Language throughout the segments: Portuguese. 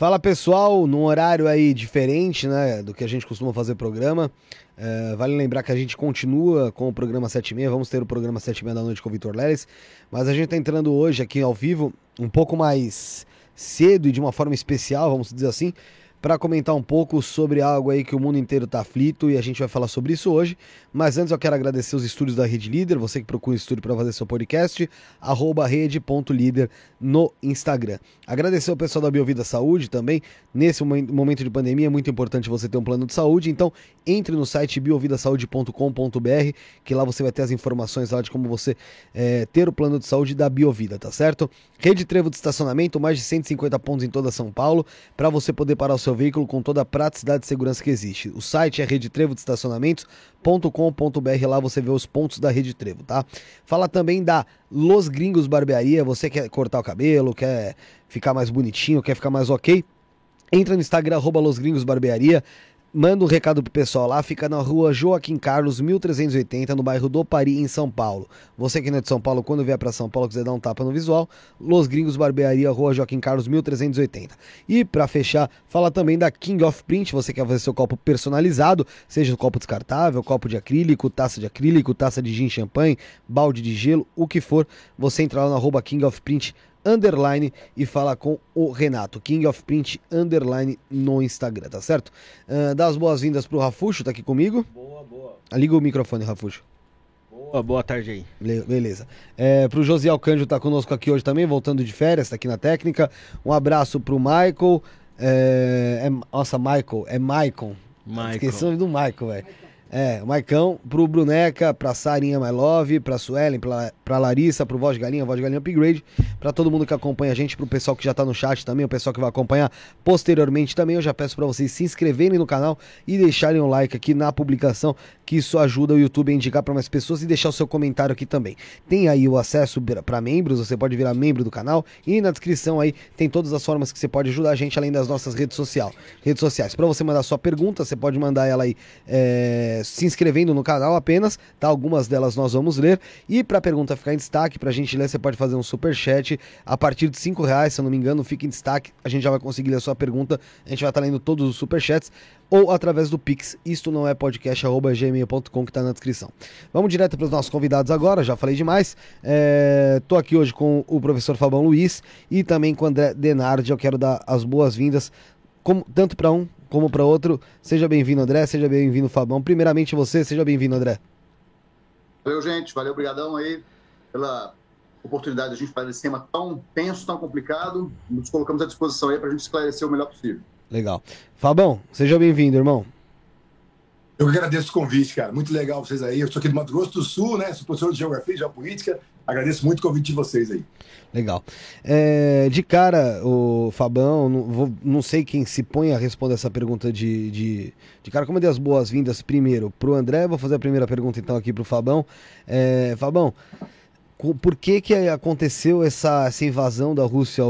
Fala pessoal, num horário aí diferente, né, do que a gente costuma fazer programa. É, vale lembrar que a gente continua com o programa 7 e meia, vamos ter o programa 7 e meia da noite com o Vitor Leles, mas a gente está entrando hoje aqui ao vivo um pouco mais cedo e de uma forma especial, vamos dizer assim, para comentar um pouco sobre algo aí que o mundo inteiro está aflito e a gente vai falar sobre isso hoje. Mas antes eu quero agradecer os estúdios da Rede Líder, você que procura um estúdio para fazer seu podcast, arroba rede.líder no Instagram. Agradecer ao pessoal da Biovida Saúde também. Nesse momento de pandemia é muito importante você ter um plano de saúde, então entre no site biovidasaude.com.br, que lá você vai ter as informações lá de como você é, ter o plano de saúde da Biovida, tá certo? Rede Trevo de estacionamento, mais de 150 pontos em toda São Paulo, para você poder parar o seu veículo com toda a praticidade e segurança que existe. O site é Rede Trevo de Estacionamentos com.br lá você vê os pontos da Rede Trevo, tá? Fala também da Los Gringos Barbearia, você quer cortar o cabelo, quer ficar mais bonitinho, quer ficar mais ok? Entra no Instagram, arroba Los Gringos Barbearia, Manda um recado pro pessoal lá, fica na rua Joaquim Carlos, 1380, no bairro do Pari, em São Paulo. Você que não é de São Paulo, quando vier para São Paulo, quiser dar um tapa no visual, Los Gringos Barbearia, rua Joaquim Carlos, 1380. E para fechar, fala também da King of Print, você quer fazer seu copo personalizado, seja um copo descartável, copo de acrílico, taça de acrílico, taça de gin champanhe, balde de gelo, o que for, você entra lá na arroba King of Print underline e fala com o Renato, King of Print underline no Instagram, tá certo? Uh, dá as boas-vindas pro Rafuxo, tá aqui comigo. Boa, boa. Liga o microfone, Rafuxo. Boa, boa tarde aí. Beleza. É, pro Josiel Cândido tá conosco aqui hoje também, voltando de férias, tá aqui na técnica. Um abraço pro Michael. É, é, nossa, Michael, é Michael. Michael. Esqueci do Michael, velho. É, o Maicão, pro Bruneca, pra Sarinha My Love, pra Suelen, pra, pra Larissa, pro Voz de Galinha, Voz de Galinha Upgrade, pra todo mundo que acompanha a gente, pro pessoal que já tá no chat também, o pessoal que vai acompanhar posteriormente também, eu já peço para vocês se inscreverem no canal e deixarem um like aqui na publicação, que isso ajuda o YouTube a indicar para mais pessoas e deixar o seu comentário aqui também. Tem aí o acesso para membros, você pode virar membro do canal e na descrição aí tem todas as formas que você pode ajudar a gente, além das nossas redes, social, redes sociais. Para você mandar sua pergunta, você pode mandar ela aí é, se inscrevendo no canal apenas, tá? Algumas delas nós vamos ler. E para a pergunta ficar em destaque, para a gente ler, você pode fazer um super chat a partir de 5 reais, se eu não me engano, fica em destaque. A gente já vai conseguir ler a sua pergunta. A gente vai estar tá lendo todos os super chats ou através do Pix. Isto não é podcast@gmail.com que está na descrição. Vamos direto para os nossos convidados agora. Já falei demais. Estou é, aqui hoje com o professor Fabão Luiz e também com o André Denardi. Eu quero dar as boas-vindas tanto para um como para outro. Seja bem-vindo, André. Seja bem-vindo, Fabão. Primeiramente você, seja bem-vindo, André. Valeu, gente. Valeu, obrigadão aí pela oportunidade de a gente fazer esse tema tão tenso, tão complicado. Nos colocamos à disposição aí para a gente esclarecer o melhor possível. Legal. Fabão, seja bem-vindo, irmão. Eu agradeço o convite, cara. Muito legal vocês aí. Eu sou aqui do Mato Grosso do Sul, né? Sou professor de Geografia e Geopolítica. Agradeço muito o convite de vocês aí. Legal. É, de cara, o Fabão, não, vou, não, sei quem se põe a responder essa pergunta de, de, de cara. Como eu dei as boas-vindas primeiro pro André, vou fazer a primeira pergunta então aqui pro Fabão. É, Fabão, por que, que aconteceu essa, essa invasão da Rússia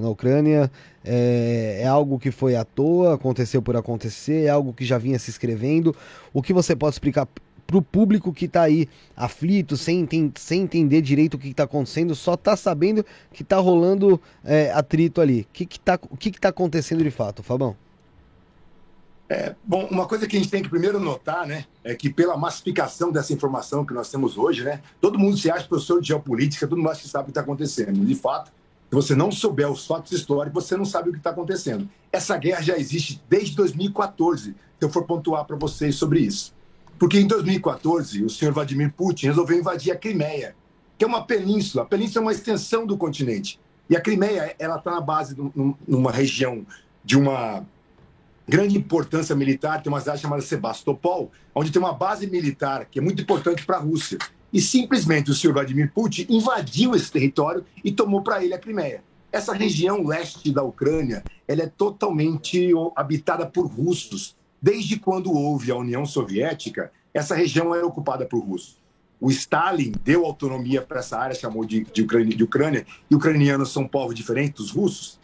na Ucrânia? É, é, algo que foi à toa, aconteceu por acontecer, é algo que já vinha se escrevendo. O que você pode explicar para o público que está aí aflito, sem, sem entender direito o que está acontecendo, só está sabendo que está rolando é, atrito ali. O que está que, que, que tá acontecendo de fato, Fabão? É, bom, uma coisa que a gente tem que primeiro notar, né, é que pela massificação dessa informação que nós temos hoje, né, todo mundo se acha professor de geopolítica, todo mundo acha que sabe o que está acontecendo. De fato, se você não souber os fatos históricos, você não sabe o que está acontecendo. Essa guerra já existe desde 2014, se eu for pontuar para vocês sobre isso. Porque em 2014, o senhor Vladimir Putin resolveu invadir a Crimeia, que é uma península. A península é uma extensão do continente. E a Crimeia, ela está na base de uma região de uma grande importância militar, tem uma cidade chamada Sebastopol, onde tem uma base militar que é muito importante para a Rússia. E simplesmente o senhor Vladimir Putin invadiu esse território e tomou para ele a Crimeia. Essa região leste da Ucrânia ela é totalmente habitada por russos. Desde quando houve a União Soviética, essa região era ocupada por russos. O Stalin deu autonomia para essa área, chamou de, de, Ucrânia, de Ucrânia, e ucranianos são povos diferentes dos russos.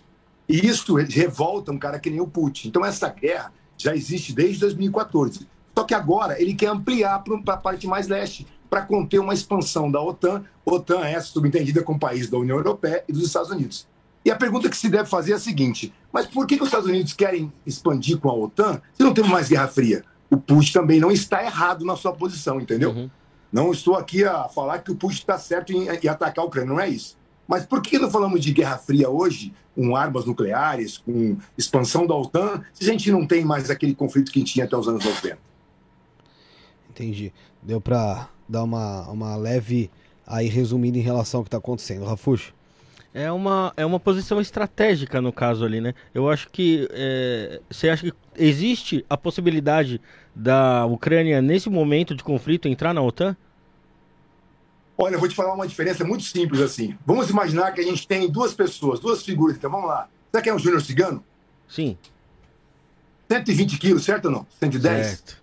E isso revolta um cara que nem o Putin. Então, essa guerra já existe desde 2014. Só que agora ele quer ampliar para a parte mais leste, para conter uma expansão da OTAN. OTAN é subentendida como país da União Europeia e dos Estados Unidos. E a pergunta que se deve fazer é a seguinte: mas por que, que os Estados Unidos querem expandir com a OTAN se não temos mais Guerra Fria? O Putin também não está errado na sua posição, entendeu? Uhum. Não estou aqui a falar que o Putin está certo em, em, atacar a Ucrânia, não é isso. Mas por que não falamos de Guerra Fria hoje, com armas nucleares, com expansão da OTAN, se a gente não tem mais aquele conflito que tinha até os anos 90? Entendi. Deu para dar uma, uma leve aí resumida em relação ao que está acontecendo. Rafuxo? É uma, é uma posição estratégica no caso ali, né? Eu acho que. É, você acha que existe a possibilidade da Ucrânia, nesse momento de conflito, entrar na OTAN? Olha, eu vou te falar uma diferença muito simples assim. Vamos imaginar que a gente tem duas pessoas, duas figuras. Então vamos lá. Será que é um Júnior Cigano? Sim. 120 quilos, certo ou não? 110? Certo.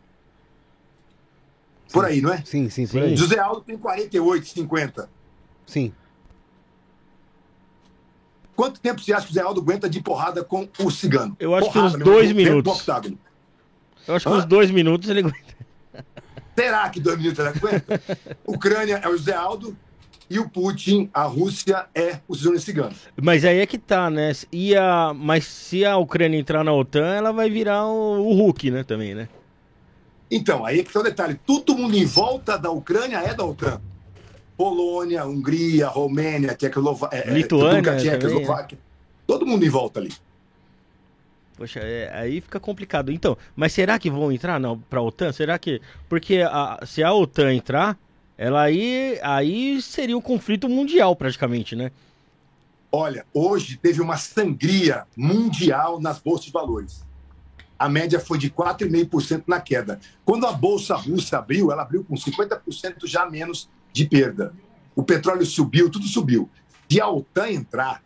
Por aí, não é? Sim, sim, aí. José Aldo tem 48, 50. Sim. Quanto tempo você acha que o Zé Aldo aguenta de porrada com o cigano? Eu acho porrada, que uns dois minutos. Eu acho que uns dois minutos ele aguenta. Será que dois minutos ele aguenta? Ucrânia é o Zé Aldo e o Putin, a Rússia é o Júnior Cigano. Mas aí é que tá, né? E a... Mas se a Ucrânia entrar na OTAN, ela vai virar o, o Hulk, né? Também, né? Então, aí é que tá o detalhe. Todo mundo em volta da Ucrânia é da OTAN. Polônia, Hungria, Romênia, Tchecoslováquia, é, Lituânia, Tchecoslováquia. Todo mundo em volta ali. Poxa, é, aí fica complicado. Então, mas será que vão entrar para a OTAN? Será que. Porque a, se a OTAN entrar, ela aí, aí seria um conflito mundial praticamente, né? Olha, hoje teve uma sangria mundial nas bolsas de valores a média foi de 4,5% na queda. Quando a bolsa russa abriu, ela abriu com 50% já menos de perda. O petróleo subiu, tudo subiu. Se a OTAN entrar,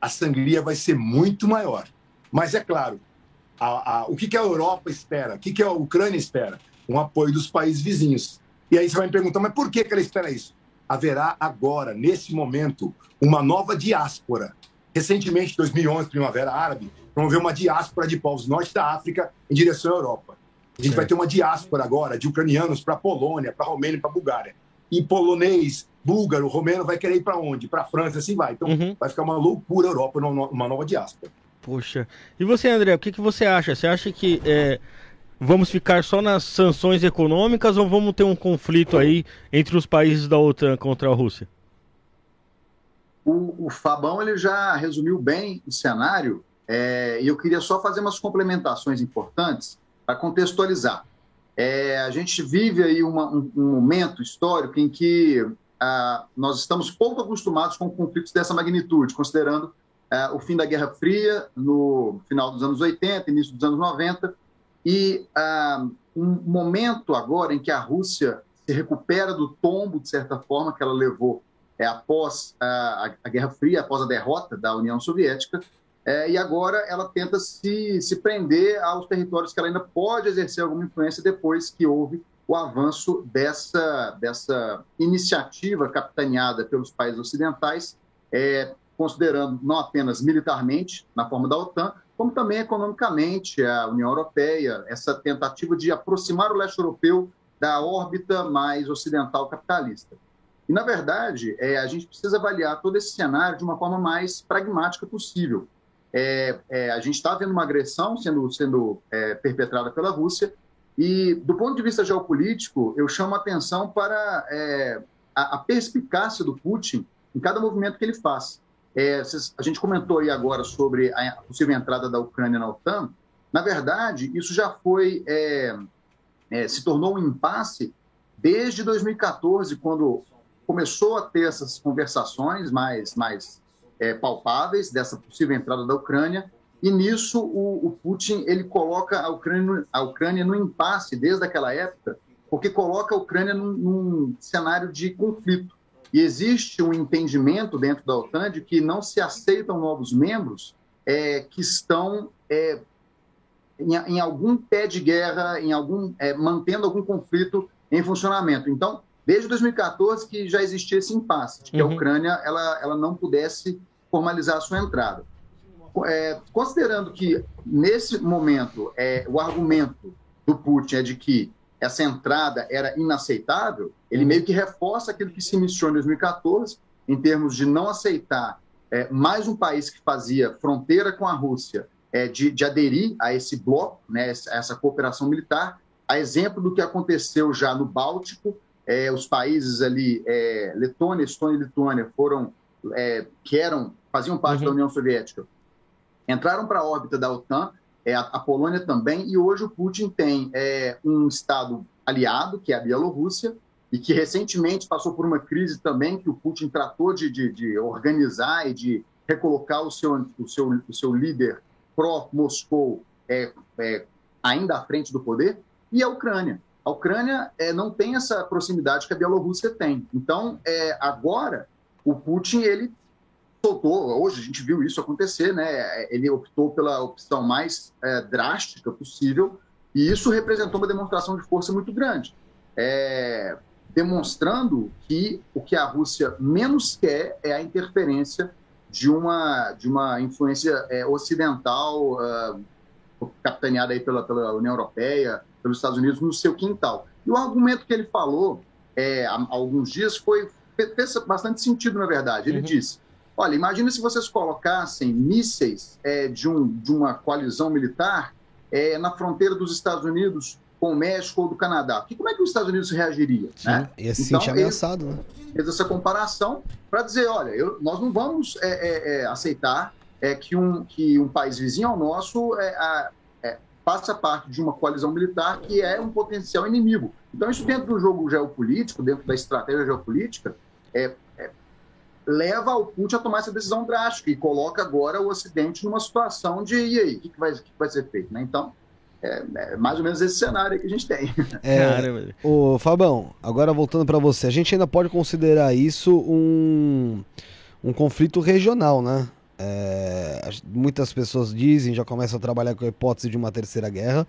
a sangria vai ser muito maior. Mas é claro, a, a, o que, que, a Europa espera? O que, que a Ucrânia espera? Um apoio dos países vizinhos. E aí você vai me perguntar, mas por que, que ela espera isso? Haverá agora, nesse momento, uma nova diáspora. Recentemente, 2011, Primavera Árabe, promover uma diáspora de povos norte da África em direção à Europa. A gente certo. vai ter uma diáspora agora de ucranianos para a Polônia, para a Romênia e para a Bulgária. E polonês, búlgaro, romeno vai querer ir para onde? Para a França, assim vai. Então uhum. vai ficar uma loucura a Europa, uma nova diáspora. Poxa. E você, André, o que, que você acha? Você acha que é, vamos ficar só nas sanções econômicas ou vamos ter um conflito aí entre os países da OTAN contra a Rússia? O, o Fabão ele já resumiu bem o cenário é, e eu queria só fazer umas complementações importantes para contextualizar. É, a gente vive aí uma, um, um, momento histórico em que ah, nós estamos pouco acostumados com conflitos dessa magnitude, considerando ah, o fim da Guerra Fria no final dos anos 80, início dos anos 90, e ah, um momento agora em que a Rússia se recupera do tombo, de certa forma, que ela levou é, após a, a Guerra Fria, após a derrota da União Soviética, é, e agora ela tenta se, se prender aos territórios que ela ainda pode exercer alguma influência depois que houve o avanço dessa, dessa iniciativa capitaneada pelos países ocidentais, é, considerando não apenas militarmente, na forma da OTAN, como também economicamente a União Europeia, essa tentativa de aproximar o leste europeu da órbita mais ocidental capitalista. E, na verdade, é, a gente precisa avaliar todo esse cenário de uma forma mais pragmática possível é, é, a gente está vendo uma agressão sendo, sendo é, perpetrada pela Rússia, e do ponto de vista geopolítico, eu chamo a atenção para é, a, a, perspicácia do Putin em cada movimento que ele faz. É, a gente comentou aí agora sobre a possível entrada da Ucrânia na OTAN. Na verdade, isso já foi é, se tornou um impasse desde 2014, quando começou a ter essas conversações mais, mais é, palpáveis dessa possível entrada da Ucrânia. E nisso o, o, Putin ele coloca a Ucrânia, a Ucrânia no impasse desde aquela época, porque coloca a Ucrânia num, num cenário de conflito. E existe um entendimento dentro da OTAN de que não se aceitam novos membros é, que estão é, em, em, algum pé de guerra, em algum é, mantendo algum conflito em funcionamento. Então, desde 2014 que já existia esse impasse, de que uhum. a Ucrânia ela, ela não pudesse formalizar a sua entrada. É, considerando que, nesse momento, é, o argumento do Putin é de que essa entrada era inaceitável, ele meio que reforça aquilo que se iniciou em 2014, em termos de não aceitar é, mais um país que fazia fronteira com a Rússia é, de, de, aderir a esse bloco, né, essa cooperação militar, a exemplo do que aconteceu já no Báltico, é, os países ali, é, Letônia, Estônia e Lituânia, foram, é, que eram, faziam parte uhum. da União Soviética, entraram para a órbita da OTAN, é, a, a, Polônia também, e hoje o Putin tem é, um Estado aliado, que é a Bielorrússia, e que recentemente passou por uma crise também que o Putin tratou de, de, de organizar e de recolocar o seu, o seu, o seu líder pró-Moscou é, é, ainda à frente do poder, e a Ucrânia. A Ucrânia é, não tem essa proximidade que a Bielorrússia tem. Então, é, agora, o Putin, ele soltou, hoje a gente viu isso acontecer, né? ele optou pela opção mais é, drástica possível, e isso representou uma demonstração de força muito grande. É, demonstrando que o que a Rússia menos quer é a interferência de uma, de uma influência é, ocidental, uh, capitaneada aí pela, pela União Europeia, pelos Estados Unidos, no seu quintal. E o argumento que ele falou é, há alguns dias foi fez bastante sentido, na verdade. Ele uhum. disse: olha, imagina se vocês colocassem mísseis é, de, um, de uma coalizão militar é, na fronteira dos Estados Unidos com o México ou do Canadá. Que, como é que os Estados Unidos reagiria? Sim, né? ia se então, sentir ameaçado, né? Fez essa comparação para dizer, olha, eu, nós não vamos é, é, é, aceitar é, que, um, que um país vizinho ao nosso a, faça parte de uma coalizão militar que é um potencial inimigo. Então, isso dentro do jogo geopolítico, dentro da estratégia geopolítica, é, leva o Putin a tomar essa decisão drástica e coloca agora o Ocidente numa situação de e aí, o que, que, vai, que vai ser feito? Né? Então, é, é, mais ou menos esse cenário que a gente tem. É, o Fabão, agora voltando para você, a gente ainda pode considerar isso um, um conflito regional, né? É, muitas pessoas dizem, já começam a trabalhar com a hipótese de uma terceira guerra,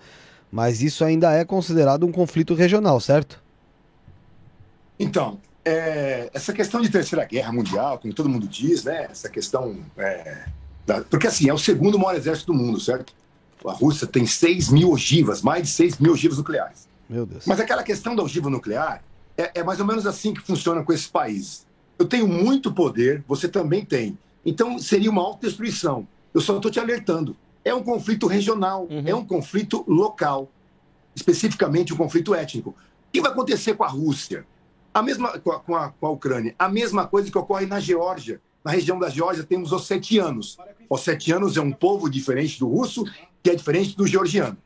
mas isso ainda é considerado um conflito regional, certo? Então, é, essa questão de terceira guerra mundial, como todo mundo diz, né? Essa questão. É, da, porque assim, é o segundo maior exército do mundo, certo? A Rússia tem 6 mil ogivas, mais de 6 mil ogivas nucleares. Meu Deus. Mas aquela questão da ogiva nuclear é, é mais ou menos assim que funciona com esses países. Eu tenho muito poder, você também tem. Então seria uma autodestruição. Eu só estou te alertando. É um conflito regional, uhum. é um conflito local, especificamente um conflito étnico. O que vai acontecer com a Rússia? A mesma com a, com a, com a Ucrânia. A mesma coisa que ocorre na Geórgia. Na região da Geórgia temos os ossetianos. Ossetianos é um povo diferente do russo que é diferente do georgiano.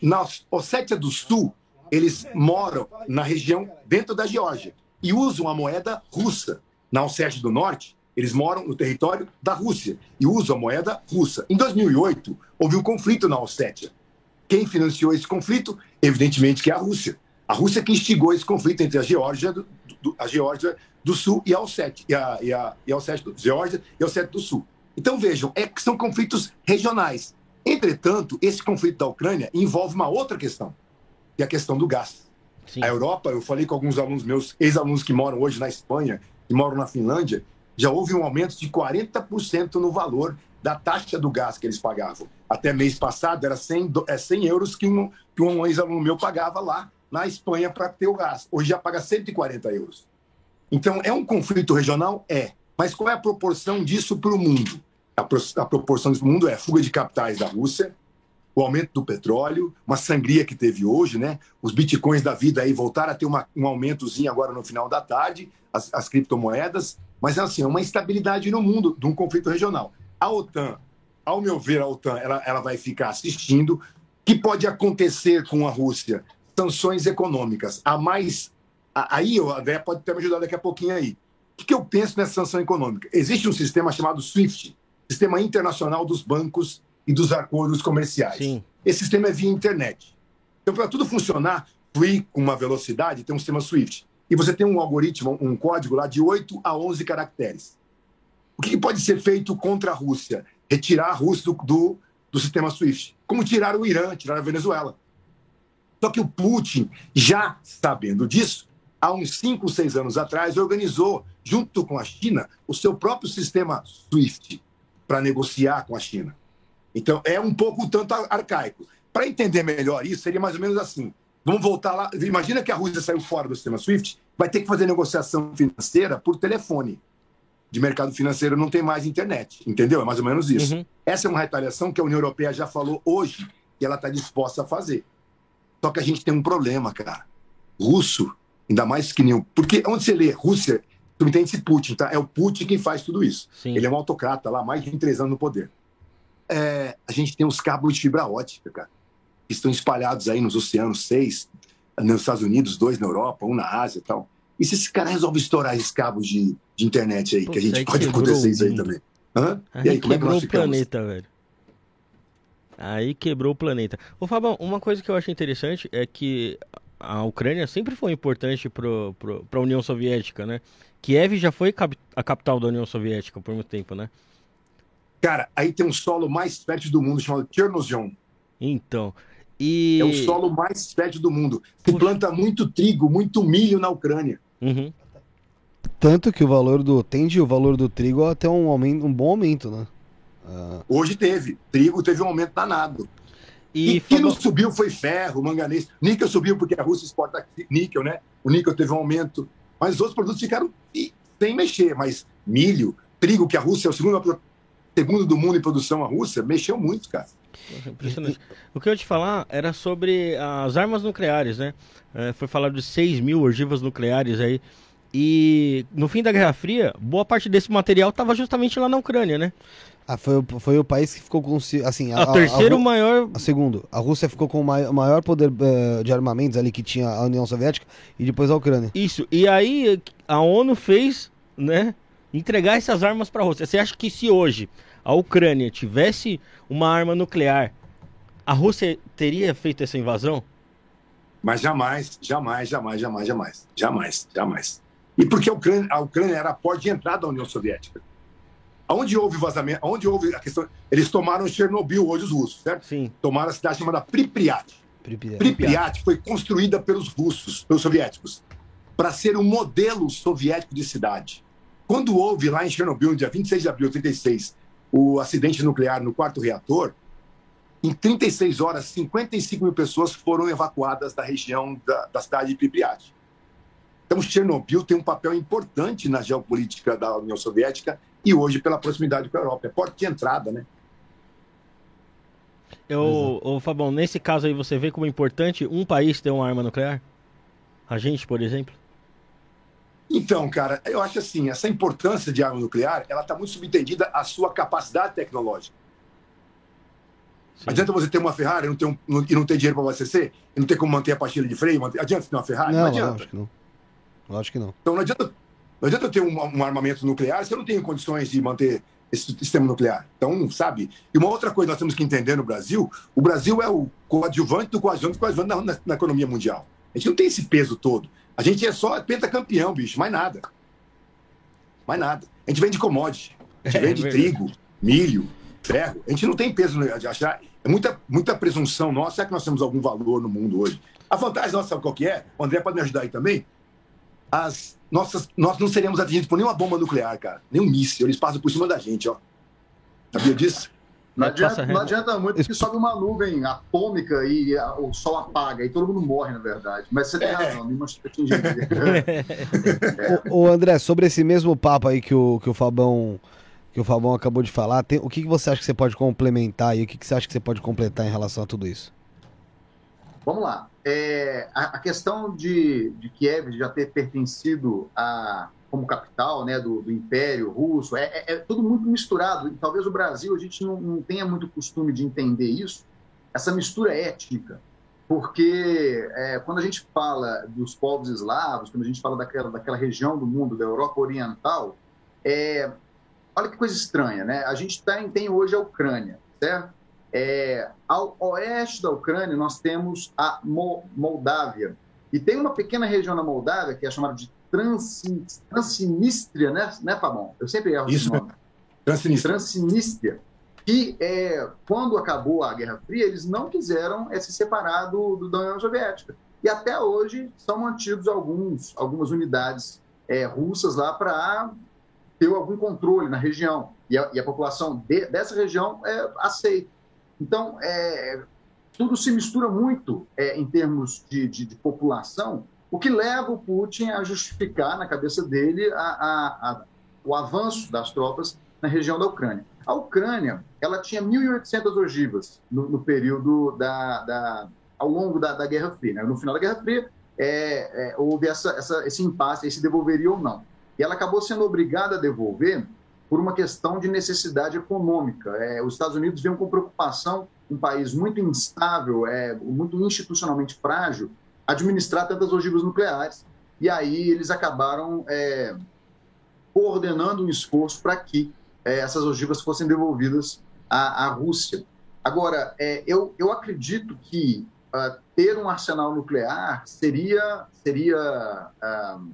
Na Ossétia do Sul, eles moram na região dentro da Geórgia e usam a moeda russa. Na Ossétia do Norte, eles moram no território da Rússia e usam a moeda russa. Em 2008, houve um conflito na Ossétia. Quem financiou esse conflito? Evidentemente que é a Rússia. A Rússia que instigou esse conflito entre a Geórgia do, do, a Geórgia do Sul e a Ossétia, e a, e a, e a Ossétia do, Geórgia e a Ossétia do Sul. Então vejam, é, são conflitos regionais. Entretanto, esse conflito da Ucrânia envolve uma outra questão, que é a questão do gás. Sim. A Europa, eu falei com alguns alunos meus, ex-alunos que moram hoje na Espanha, que moram na Finlândia, já houve um aumento de 40% no valor da taxa do gás que eles pagavam. Até mês passado era 100, é 100 euros que um, que um ex-aluno meu pagava lá na Espanha para ter o gás. Hoje já paga 140 euros. Então, é um conflito regional? É. Mas qual é a proporção disso para o mundo? a, proporção do mundo é fuga de capitais da Rússia, o aumento do petróleo, uma sangria que teve hoje, né? Os bitcoins da vida aí voltaram a ter uma, um aumentozinho agora no final da tarde, as, as criptomoedas, mas assim, é uma instabilidade no mundo de um conflito regional. A OTAN, ao meu ver, a OTAN ela, ela vai ficar assistindo. O que pode acontecer com a Rússia? Sanções econômicas. A mais. A, aí, o André pode até me ajudar daqui a pouquinho aí. O que, que eu penso nessa sanção econômica? Existe um sistema chamado SWIFT, Sistema Internacional dos Bancos e dos Acordos Comerciais. Sim. Esse sistema é via internet. Então, para tudo funcionar, fluir com uma velocidade, tem um sistema SWIFT. E você tem um algoritmo, um código lá de 8 a 11 caracteres. O que pode ser feito contra a Rússia? Retirar a Rússia do, do, do sistema SWIFT. Como tirar o Irã, tirar a Venezuela. Só que o Putin, já sabendo disso, há uns 5, 6 anos atrás, organizou, junto com a China, o seu próprio sistema SWIFT para negociar com a China. Então, é um pouco tanto arcaico. Para entender melhor isso, seria mais ou menos assim. Vamos voltar lá. Imagina que a Rússia saiu fora do sistema SWIFT, vai ter que fazer negociação financeira por telefone. de mercado financeiro não tem mais internet, entendeu? É mais ou menos isso. Uhum. Essa é uma retaliação que a União Europeia já falou hoje que ela está disposta a fazer. Só que a gente tem um problema, cara. Russo, ainda mais que nem. Porque onde você lê Rússia, tu entende esse Putin, tá? É o Putin quem faz tudo isso. Sim. Ele é um autocrata lá, mais de 23 anos no poder. É, a gente tem os cabos de fibra ótica, cara, que estão espalhados aí nos oceanos, seis nos Estados Unidos, dois na Europa, um na Ásia e tal. E se esse cara resolve estourar esses cabos de, de internet aí, Pô, que a gente pode acontecer isso aí também? Hã? E aí, como é que nós ficamos? planeta, velho. Aí quebrou o planeta. Ô, Fabão, uma coisa que eu acho interessante é que a Ucrânia sempre foi importante para a União Soviética, né? Kiev já foi a capital da União Soviética por muito tempo, né? Cara, aí tem um solo mais fértil do mundo chamado Chernozem. Então, e... É o solo mais fértil do mundo. Se planta muito trigo, muito milho na Ucrânia. Uhum. Tanto que o valor do. Tende o valor do trigo até um, aumento, um bom aumento, né? Uh... Hoje teve. Trigo teve um aumento danado. E, e que não subiu foi ferro, manganês. Níquel subiu porque a Rússia exporta níquel, né? O níquel teve um aumento. Mas os outros produtos ficaram sem mexer. Mas milho, trigo, que a Rússia é o segundo, segundo do mundo em produção, a Rússia, mexeu muito, cara. Impressionante. O que eu ia te falar era sobre as armas nucleares, né? É, foi falado de 6 mil ogivas nucleares aí. E no fim da Guerra Fria, boa parte desse material estava justamente lá na Ucrânia, né? Ah, foi, foi o país que ficou com. Assim, a, a terceiro a, a, maior. A segundo. A Rússia ficou com o maior poder uh, de armamentos ali que tinha a União Soviética e depois a Ucrânia. Isso. E aí a ONU fez, né? Entregar essas armas para a Rússia. Você acha que se hoje a Ucrânia tivesse uma arma nuclear, a Rússia teria feito essa invasão? Mas jamais, jamais, jamais, jamais, jamais, jamais, jamais. E porque a Ucrânia, a Ucrânia era a porta de entrada da União Soviética. Onde houve vazamento, onde houve a questão, eles tomaram Chernobyl hoje os russos, certo? Sim. Tomaram a cidade chamada Pripyat. Pripyat, Pripyat foi construída pelos russos, pelos soviéticos, para ser um modelo soviético de cidade. Quando houve lá em Chernobyl, no dia 26 de abril de 36, o acidente nuclear no quarto reator, em 36 horas, 55 mil pessoas foram evacuadas da região da, da cidade de Pripyat. Então, Chernobyl tem um papel importante na geopolítica da União Soviética e hoje pela proximidade com a Europa. É porta de entrada, né? Eu, ô, Fabão, nesse caso aí você vê como é importante um país ter uma arma nuclear? A gente, por exemplo? Então, cara, eu acho assim, essa importância de arma nuclear, ela está muito subentendida à sua capacidade tecnológica. Sim. Adianta você ter uma Ferrari e não ter, um, e não ter dinheiro para abastecer? E não ter como manter a pastilha de freio? Manter... Adianta ter uma Ferrari? Não, não adianta. Lógico que não. Lógico que não. Então não adianta, não adianta ter um, um armamento nuclear se eu não tenho condições de manter esse sistema nuclear. Então, sabe? E uma outra coisa que nós temos que entender no Brasil, o Brasil é o coadjuvante do coadjuvante do coadjuvante na, na, na economia mundial. A gente não tem esse peso todo. A gente é só pentacampeão, bicho, mais nada. Mais nada. A gente vende commodity. A gente é, vende é trigo, milho, ferro. A gente não tem peso de achar. É muita, muita presunção nossa. Será que nós temos algum valor no mundo hoje? A vantagem nossa, sabe qual que é? O André pode me ajudar aí também. As nossas, nós não seremos atingidos por nenhuma bomba nuclear, cara. Nem um míssil. Eles passam por cima da gente, ó. Sabia disso? Não adianta, não adianta muito porque sobe uma nuvem atômica e a, o sol apaga, e todo mundo morre, na verdade. Mas você tem é. razão, nenhuma o, o André, sobre esse mesmo papo aí que o, que o Fabão que o Fabão acabou de falar, tem, o que, que você acha que você pode complementar e o que, que você acha que você pode completar em relação a tudo isso? Vamos lá. É, a, a, questão de, de Kiev já ter pertencido a como capital né, do, do Império Russo, é, é, é, tudo muito misturado. E talvez o Brasil, a gente não, não tenha muito costume de entender isso, essa mistura étnica. Porque é, quando a gente fala dos povos eslavos, quando a gente fala daquela, daquela região do mundo, da Europa Oriental, é, olha que coisa estranha, né? A gente tem, tem hoje a Ucrânia, certo? É, ao oeste da Ucrânia, nós temos a Moldávia. E tem uma pequena região na Moldávia, que é chamada de Transnistria, né, né Fabão? Eu sempre erro Isso, nome. Transnistria. Transnistria. Que, é, quando acabou a Guerra Fria, eles não quiseram é, se separar do, do, da União Soviética. E até hoje são mantidos alguns, algumas unidades é, russas lá para ter algum controle na região. E a, e a população de, dessa região é, aceita. Então, é, tudo se mistura muito é, em termos de, de, de população o que leva o Putin a justificar na cabeça dele a, a, a o avanço das tropas na região da Ucrânia. A Ucrânia ela tinha 1.800 ogivas no, no período da, da, ao longo da, da Guerra Fria. Né? No final da Guerra Fria, é, é, houve essa, essa, esse impasse, se devolveria ou não. E ela acabou sendo obrigada a devolver por uma questão de necessidade econômica. É, os Estados Unidos viam com preocupação um país muito instável, é, muito institucionalmente frágil, administrar tantas ogivas nucleares. E aí eles acabaram é, coordenando um esforço para que é, essas ogivas fossem devolvidas à, à Rússia. Agora, é, eu, eu acredito que uh, ter um arsenal nuclear seria, seria uh,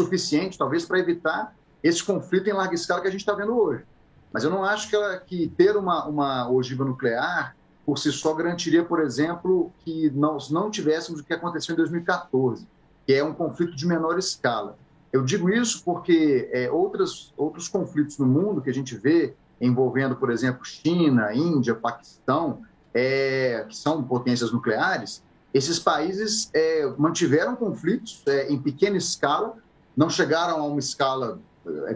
suficiente, talvez, para evitar esse conflito em larga escala que a gente está vendo hoje. Mas eu não acho que, ela, que ter uma, uma ogiva nuclear por si só garantiria, por exemplo, que nós não tivéssemos o que aconteceu em 2014, que é um conflito de menor escala. Eu digo isso porque é, outros, outros conflitos no mundo que a gente vê envolvendo, por exemplo, China, Índia, Paquistão, é, que são potências nucleares, esses países é, mantiveram conflitos é, em pequena escala, não chegaram a uma escala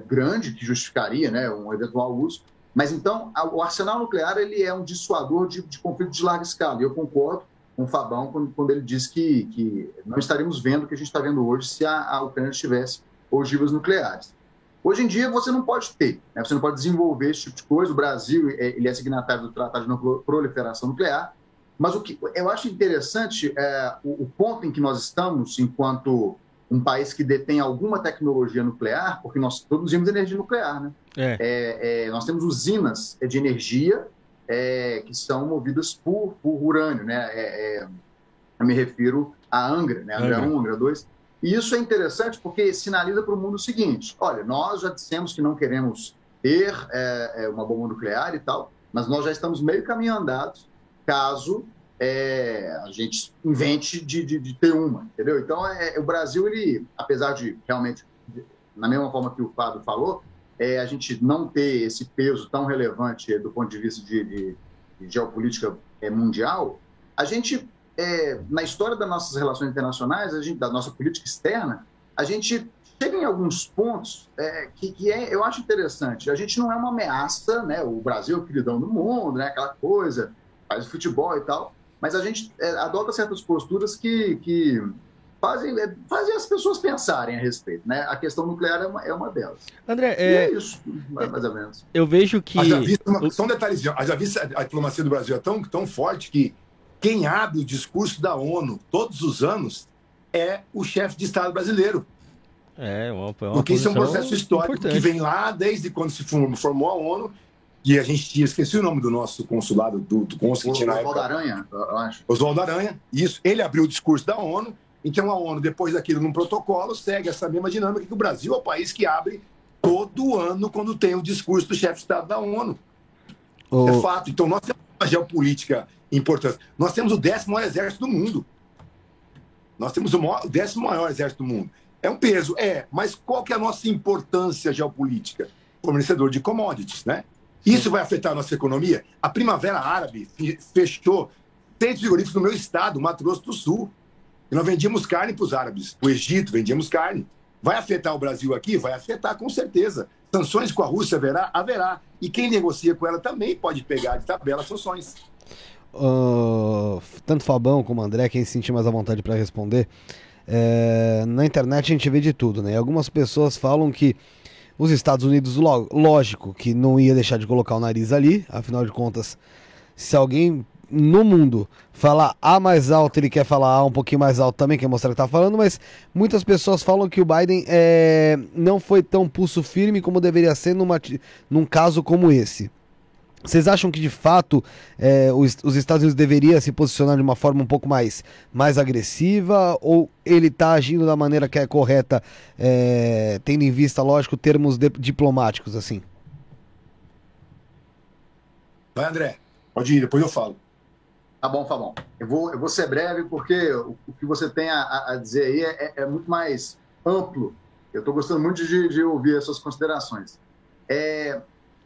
grande que justificaria né, um eventual uso, mas então o arsenal nuclear ele é um dissuador de, de conflitos de larga escala. E eu concordo com o Fabão quando, quando ele diz que, que não estaríamos vendo o que a gente está vendo hoje se a, a Ucrânia tivesse ogivas nucleares. Hoje em dia você não pode ter, né? você não pode desenvolver esse tipo de coisa. O Brasil é, ele é signatário do Tratado de Não Proliferação Nuclear, mas o que eu acho interessante é o, o ponto em que nós estamos enquanto um país que detém alguma tecnologia nuclear, porque nós produzimos energia nuclear, né? É. É, é, nós temos usinas de energia é, que são movidas por, por urânio, né? É, é, eu me refiro à Angra, né? Angra 1, Angra 2. E isso é interessante porque sinaliza para o mundo o seguinte: olha, nós já dissemos que não queremos ter uma bomba nuclear e tal, mas nós já estamos meio caminho andado caso é, a gente invente de, de, de, ter uma, entendeu? Então, é, o Brasil, ele, apesar de realmente, na mesma forma que o Fábio falou, é, a gente não ter esse peso tão relevante do ponto de vista de, de, de geopolítica é, mundial, a gente, é, na história das nossas relações internacionais, a gente, da nossa política externa, a gente chega em alguns pontos é, que, que é, eu acho interessante. A gente não é uma ameaça, né? O Brasil é o queridão do mundo, né? Aquela coisa, faz futebol e tal mas a gente é, adota certas posturas que, que fazem, é, fazem as pessoas pensarem a respeito. Né? A questão nuclear é uma, é uma delas. André, é, é isso, mais ou menos. Eu vejo que. Uma, só um detalhezinho. Já vi a diplomacia do Brasil é tão, tão forte que quem abre o discurso da ONU todos os anos é o chefe de Estado brasileiro. É, uma, uma Porque isso é um processo histórico importante. que vem lá desde quando se formou a ONU e a gente tinha, esqueci o nome do nosso consulado, do, do consul que tinha na Oswaldo Aranha, eu acho. Oswaldo Aranha, isso. Ele abriu o discurso da ONU, então a ONU, depois daquilo, num protocolo, segue essa mesma dinâmica que o Brasil é o país que abre todo ano quando tem o discurso do chefe de Estado da ONU. Oh. É fato. Então nós temos uma geopolítica importante. Nós temos o décimo maior exército do mundo. Nós temos o, maior, o décimo maior exército do mundo. É um peso, é, mas qual que é a nossa importância geopolítica? Fornecedor de commodities, né? Isso vai afetar a nossa economia? A Primavera Árabe fechou seis frigoríficos no meu estado, Mato Grosso do Sul. E nós vendíamos carne para os árabes. O Egito, vendíamos carne. Vai afetar o Brasil aqui? Vai afetar, com certeza. Sanções com a Rússia haverá? Haverá. E quem negocia com ela também pode pegar de tabela sanções. Uh, tanto Fabão como André, quem se sentir mais à vontade para responder. É, na internet a gente vê de tudo, né? Algumas pessoas falam que os Estados Unidos, lógico que não ia deixar de colocar o nariz ali, afinal de contas, se alguém no mundo falar A mais alto, ele quer falar A um pouquinho mais alto também, quer mostrar que tá falando, mas muitas pessoas falam que o Biden é, não foi tão pulso firme como deveria ser numa, num caso como esse. Vocês acham que de fato é, os, os, Estados Unidos deveriam se posicionar de uma forma um pouco mais, mais agressiva ou ele está agindo da maneira que é correta, é, tendo em vista, lógico, termos de, diplomáticos assim? Vai, André. Pode ir, depois eu falo. Tá bom, tá bom. Eu vou, eu vou ser breve porque o, o que você tem a, a dizer aí é, é, é, muito mais amplo. Eu estou gostando muito de, de ouvir as suas considerações. É,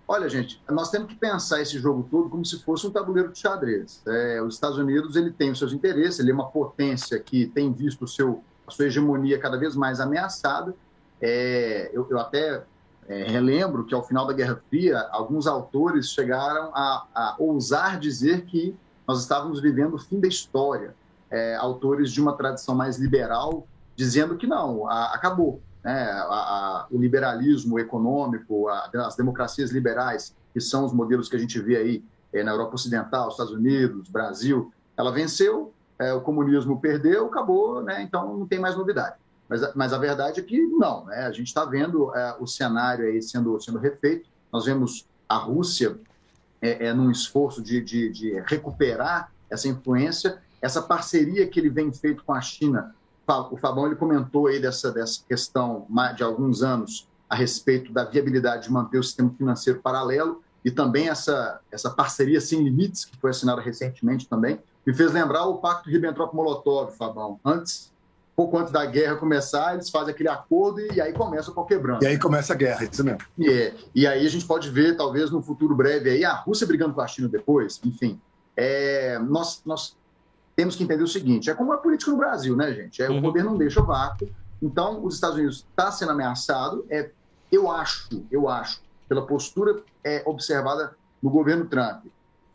Olha, gente, nós temos que pensar esse jogo todo como se fosse um tabuleiro de xadrez. É, os Estados Unidos ele tem os seus interesses, ele é uma potência que tem visto seu, a sua hegemonia cada vez mais ameaçada. É, eu, eu, até é, relembro que ao final da Guerra Fria, alguns autores chegaram a, a ousar dizer que nós estávamos vivendo o fim da história. É, autores de uma tradição mais liberal dizendo que não, a, acabou. Né? A, o liberalismo econômico, as democracias liberais, que são os modelos que a gente vê aí é, na Europa Ocidental, Estados Unidos, Brasil, ela venceu, é, o comunismo perdeu, acabou, né? então não tem mais novidade. Mas, mas a verdade é que não, né? a gente está vendo é, o cenário aí sendo, sendo refeito, nós vemos a Rússia é, num esforço de, de, de recuperar essa influência, essa parceria que ele vem feito com a China. O Fabão ele comentou aí dessa, dessa questão de alguns anos a respeito da viabilidade de manter o sistema financeiro paralelo e também essa, essa parceria sem limites, que foi assinada recentemente também, me fez lembrar o Pacto Ribbentrop-Molotov, Fabão. Antes, pouco antes da guerra começar, eles fazem aquele acordo e, aí começa o pau quebrando. E aí começa a guerra, isso mesmo. E, é, e aí a gente pode ver, talvez, no futuro breve, aí, a Rússia brigando com a China depois, enfim. É, nós, nós temos que entender o seguinte, é como a política no Brasil, né, gente? É, uhum. O poder não deixa o vácuo, então os Estados Unidos está sendo ameaçado, é, eu acho, eu acho, pela postura é, observada no governo Trump,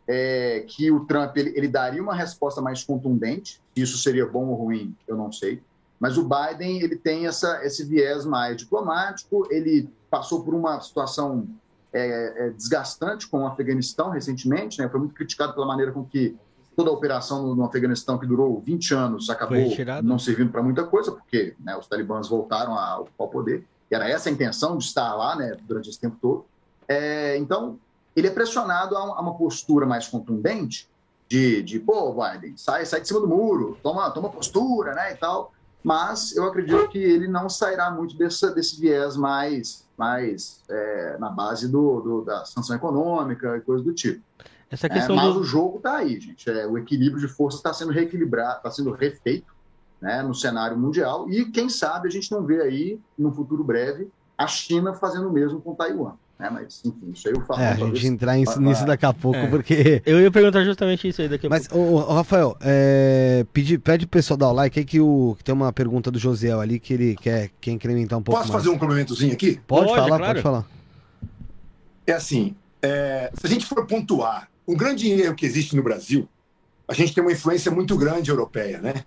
é, que o Trump ele, ele, daria uma resposta mais contundente. Se isso seria bom ou ruim, eu não sei. Mas o Biden ele tem essa, esse viés mais diplomático. Ele passou por uma situação é, é, desgastante com o Afeganistão recentemente. Né? Foi muito criticado pela maneira com que toda a operação no, Afeganistão, que durou 20 anos, acabou não servindo para muita coisa, porque né, os talibãs voltaram ao, ao poder. E era essa a intenção de estar lá né, durante esse tempo todo. É, então, ele é pressionado a, uma postura mais contundente de, de pô, Biden, sai, sai de cima do muro, toma, toma postura, né, e tal. Mas eu acredito que ele não sairá muito desse, desse viés mais, mais é, na base do, do, da sanção econômica e coisa do tipo. Essa é, questão é, mas do... o jogo está aí, gente. É, o equilíbrio de forças está sendo reequilibrado, está sendo refeito né, no cenário mundial. E quem sabe a gente não vê aí, no futuro breve, a China fazendo o mesmo com Taiwan. Né? Mas, enfim, isso aí eu falo. É, a gente entrar nisso daqui a pouco, é. porque. Eu ia perguntar justamente isso aí daqui a Mas, pouco. Mas, Rafael, é, pede, pede pro pessoal dar o like aí que, o, que tem uma pergunta do Josiel ali que ele quer, quer incrementar um pouco. Posso mais. fazer um complementozinho aqui? Pode, pode falar, claro. pode falar. É assim, é, se a gente for pontuar, um grande erro que existe no Brasil, a gente tem uma influência muito grande europeia, né?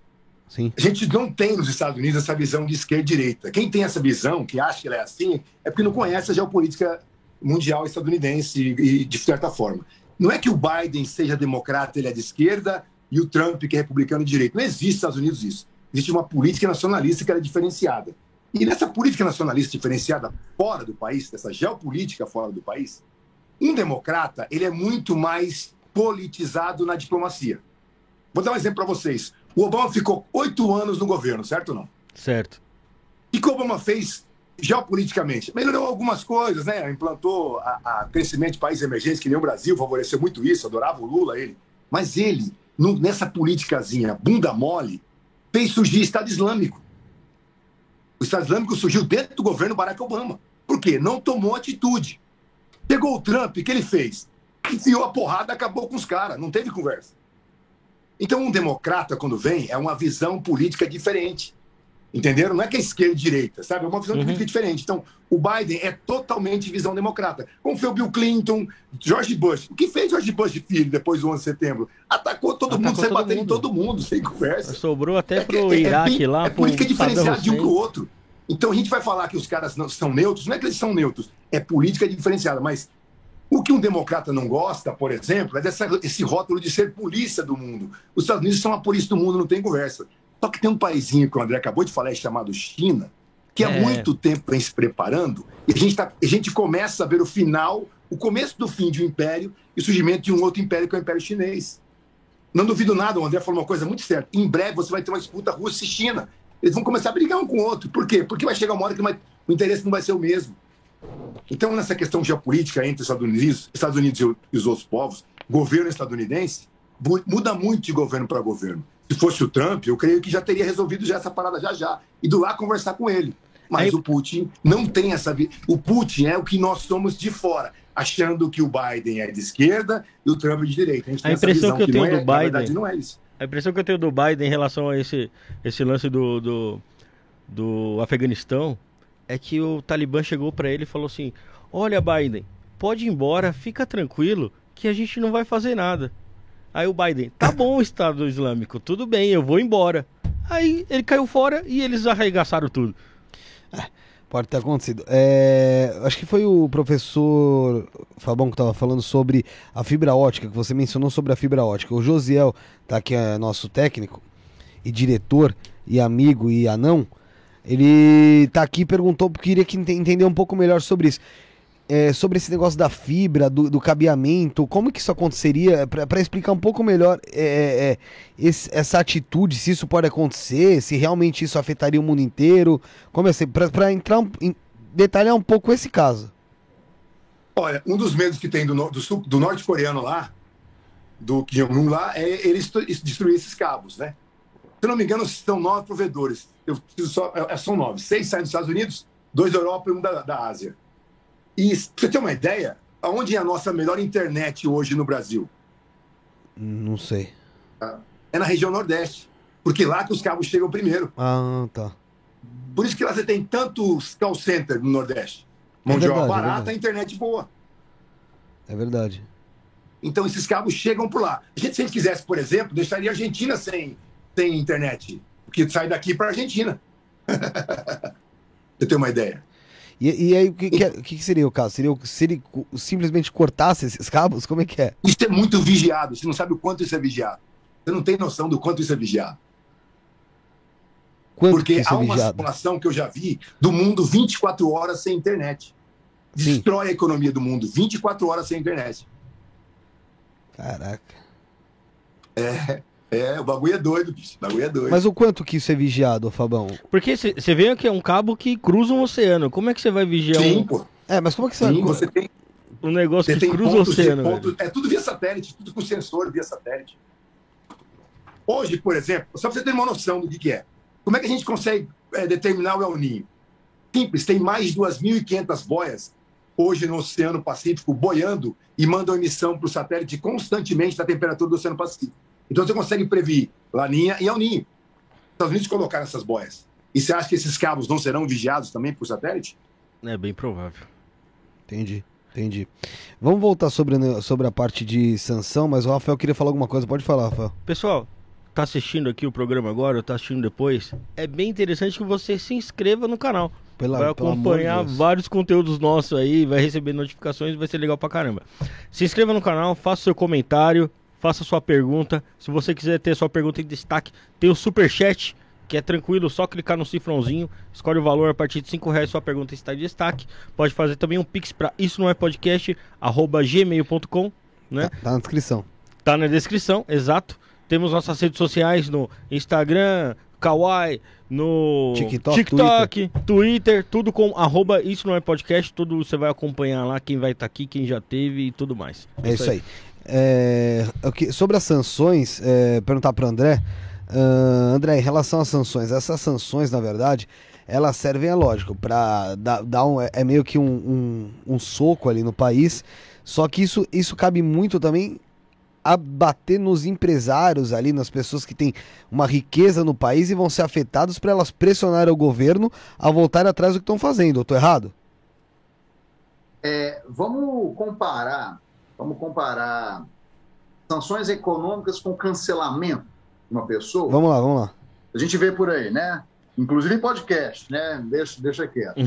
Sim. A gente não tem nos Estados Unidos essa visão de esquerda e direita. Quem tem essa visão, que acha que ela é assim, é porque não conhece a geopolítica mundial estadunidense e, de certa forma. Não é que o Biden seja democrata, ele é de esquerda, e o Trump, que é republicano, de direita. Não existe nos Estados Unidos isso. Existe uma política nacionalista que é diferenciada. E nessa política nacionalista diferenciada fora do país, dessa geopolítica fora do país, um democrata ele é muito mais politizado na diplomacia. Vou dar um exemplo para vocês. O Obama ficou oito anos no governo, certo ou não? Certo. O que o Obama fez geopoliticamente. Melhorou algumas coisas, né? Implantou a, a crescimento de países emergentes, que nem o Brasil, favoreceu muito isso, adorava o Lula, ele. Mas ele, no, nessa politicazinha bunda mole, fez surgir Estado Islâmico. O Estado Islâmico surgiu dentro do governo Barack Obama. Por quê? Não tomou atitude. Pegou o Trump, o que ele fez? Enfiou a porrada, acabou com os caras, não teve conversa. Então, um democrata, quando vem, é uma visão política diferente. Entenderam? Não é que é esquerda e direita, sabe? É uma visão uhum. política diferente. Então, o Biden é totalmente visão democrata. Como foi o Bill Clinton, George Bush. O que fez George Bush filho depois do 11 de setembro? Atacou todo Atacou mundo, saiu batendo em todo mundo, sem conversa. Sobrou até é, pro é, Iraque é, lá. É política diferenciada de um pro outro. Então a gente vai falar que os caras não são neutros, não é que eles são neutros, é política diferenciada. Mas o que um democrata não gosta, por exemplo, é dessa, esse rótulo de ser polícia do mundo. Os Estados Unidos são a polícia do mundo, não tem conversa. Só que tem um paísinho que o André acabou de falar, é chamado China, que há é. muito tempo vem se preparando, e a gente, tá, a gente começa a ver o final, o começo do fim de um império e o surgimento de um outro império, que é o Império Chinês. Não duvido nada, o André falou uma coisa muito certa. Em breve você vai ter uma disputa Rússia e China. Eles vão começar a brigar um com o outro. Por quê? Porque vai chegar uma hora que o interesse não vai ser o mesmo. Então, nessa questão geopolítica entre os Estados Unidos, Estados Unidos e os outros povos, governo estadunidense muda muito de governo para governo se fosse o Trump, eu creio que já teria resolvido já essa parada já já. Ido lá conversar com ele. Mas Aí... o Putin não tem essa. O Putin é o que nós somos de fora, achando que o Biden é de esquerda e o Trump de direita. A, a impressão que eu tenho é, do Biden. verdade, não é isso. A impressão que eu tenho do Biden em relação a esse, esse lance do, do, do Afeganistão é que o Talibã chegou para ele e falou assim: Olha, Biden, pode ir embora, fica tranquilo, que a gente não vai fazer nada. Aí o Biden, tá bom, Estado Islâmico, tudo bem, eu vou embora. Aí ele caiu fora e eles arregaçaram tudo. É, pode ter acontecido. É, acho que foi o professor Fabão que estava falando sobre a fibra ótica, que você mencionou sobre a fibra ótica. O Josiel, tá aqui, é nosso técnico e diretor e amigo e anão. Ele tá aqui e perguntou, queria que entender um pouco melhor sobre isso é, sobre esse negócio da fibra, do, do cabeamento, como que isso aconteceria, para explicar um pouco melhor é, é, é, esse, essa atitude, se isso pode acontecer, se realmente isso afetaria o mundo inteiro, como é para entrar em, detalhar um pouco esse caso. Olha, um dos medos que tem do, do, do norte-coreano lá, do Kim Jong-un lá, é eles destruir esses cabos, né? Se não me engano, são nove provedores. Eu só, é, são nove. Seis saem dos Estados Unidos, dois da Europa e um da, da Ásia. E pra você ter uma ideia, aonde é a nossa melhor internet hoje no Brasil? Não sei. É na região Nordeste. Porque lá que os cabos chegam primeiro. Ah, tá. Por isso que lá você tem tantos call center no Nordeste. Mão é de obra barata, é internet boa. É verdade. Então esses cabos chegam por lá. A gente, se a gente quisesse, por exemplo, deixaria a Argentina sem, sem internet. Porque sai daqui para a Argentina. Você tem uma ideia. E, e aí, o que, que, é, que, seria o caso? Seria se ele simplesmente cortasse esses cabos? Como é que é? Isso é muito vigiado. Você não sabe o quanto isso é vigiado. Você não tem noção do quanto isso é vigiado. Quanto Porque há é uma vigiado? simulação que eu já vi do mundo 24 horas sem internet. Destrói Sim. a economia do mundo 24 horas sem internet. Caraca. É. É, o bagulho é doido, bicho. O bagulho é doido. Mas o quanto que isso é vigiado, Fabão? Porque você vê que é um cabo que cruza um oceano. Como é que você vai vigiar Sim, um... pô. É, mas como é que você... Sim, você tem... Um negócio que cruza o oceano. Pontos, é tudo via satélite, tudo com sensor via satélite. Hoje, por exemplo, só para você ter uma noção do que, que é. Como é que a gente consegue é, determinar o El Ninho? Simples, tem mais de 2.500 boias hoje no Oceano Pacífico boiando e mandam emissão para o satélite constantemente da temperatura do Oceano Pacífico. Então você consegue prever Laninha e El Ninho. Os Estados Unidos colocaram essas boias. E você acha que esses cabos não serão vigiados também por satélite? É bem provável. Entendi, entendi. Vamos voltar sobre, sobre a parte de sanção, mas o Rafael queria falar alguma coisa. Pode falar, Rafael. Pessoal, tá assistindo aqui o programa agora ou tá assistindo depois, é bem interessante que você se inscreva no canal. Pela, vai acompanhar de vários conteúdos nossos aí, vai receber notificações, vai ser legal pra caramba. Se inscreva no canal, faça seu comentário, faça sua pergunta. Se você quiser ter sua pergunta em destaque, tem o super chat, que é tranquilo, só clicar no cifrãozinho, escolhe o valor a partir de 5 reais, sua pergunta está em destaque. Pode fazer também um pix para isso não é podcast, arroba gmail.com, né? Tá, tá na descrição. Tá na descrição, exato. Temos nossas redes sociais no Instagram, Kawaii, no TikTok, TikTok Twitter. Twitter. tudo com arroba isso não é podcast, tudo você vai acompanhar lá, quem vai estar tá aqui, quem já teve e tudo mais. É isso aí. aí. É, sobre as sanções, é, perguntar para André. Uh, André, em relação às sanções, essas sanções, na verdade, elas servem, é lógico, para dar, dar um, é meio que um, um, um, soco ali no país. Só que isso, isso cabe muito também a bater nos empresários ali, nas pessoas que têm uma riqueza no país e vão ser afetados para elas pressionarem o governo a voltar atrás do que estão fazendo. Tô errado? É, vamos comparar Vamos comparar sanções econômicas com cancelamento de uma pessoa. Vamos lá, vamos lá. A gente vê por aí, né? Inclusive em podcast, né? Deixa, deixa quieto.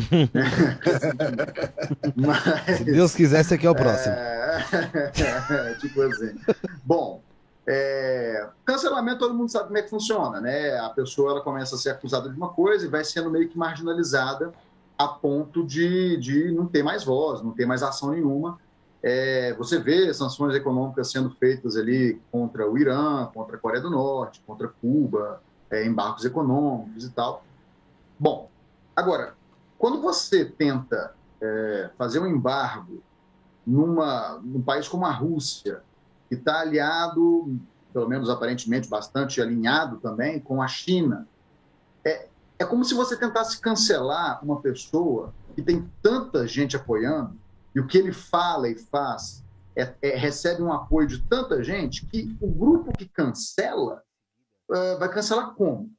Mas, Se Deus quiser, esse aqui é o próximo. É... tipo assim. Bom, é... cancelamento todo mundo sabe como é que funciona, né? A pessoa ela começa a ser acusada de uma coisa e vai sendo meio que marginalizada a ponto de, de não ter mais voz, não ter mais ação nenhuma é, você vê sanções econômicas sendo feitas ali contra o Irã, contra a Coreia do Norte, contra Cuba, é, embarcos econômicos e tal. Bom, agora, quando você tenta é, fazer um embargo numa, num país como a Rússia, que está aliado, pelo menos aparentemente bastante alinhado também, com a China, é, é como se você tentasse cancelar uma pessoa que tem tanta gente apoiando, e o que ele fala e faz é, é, recebe um apoio de tanta gente que o grupo que cancela uh, vai cancelar como?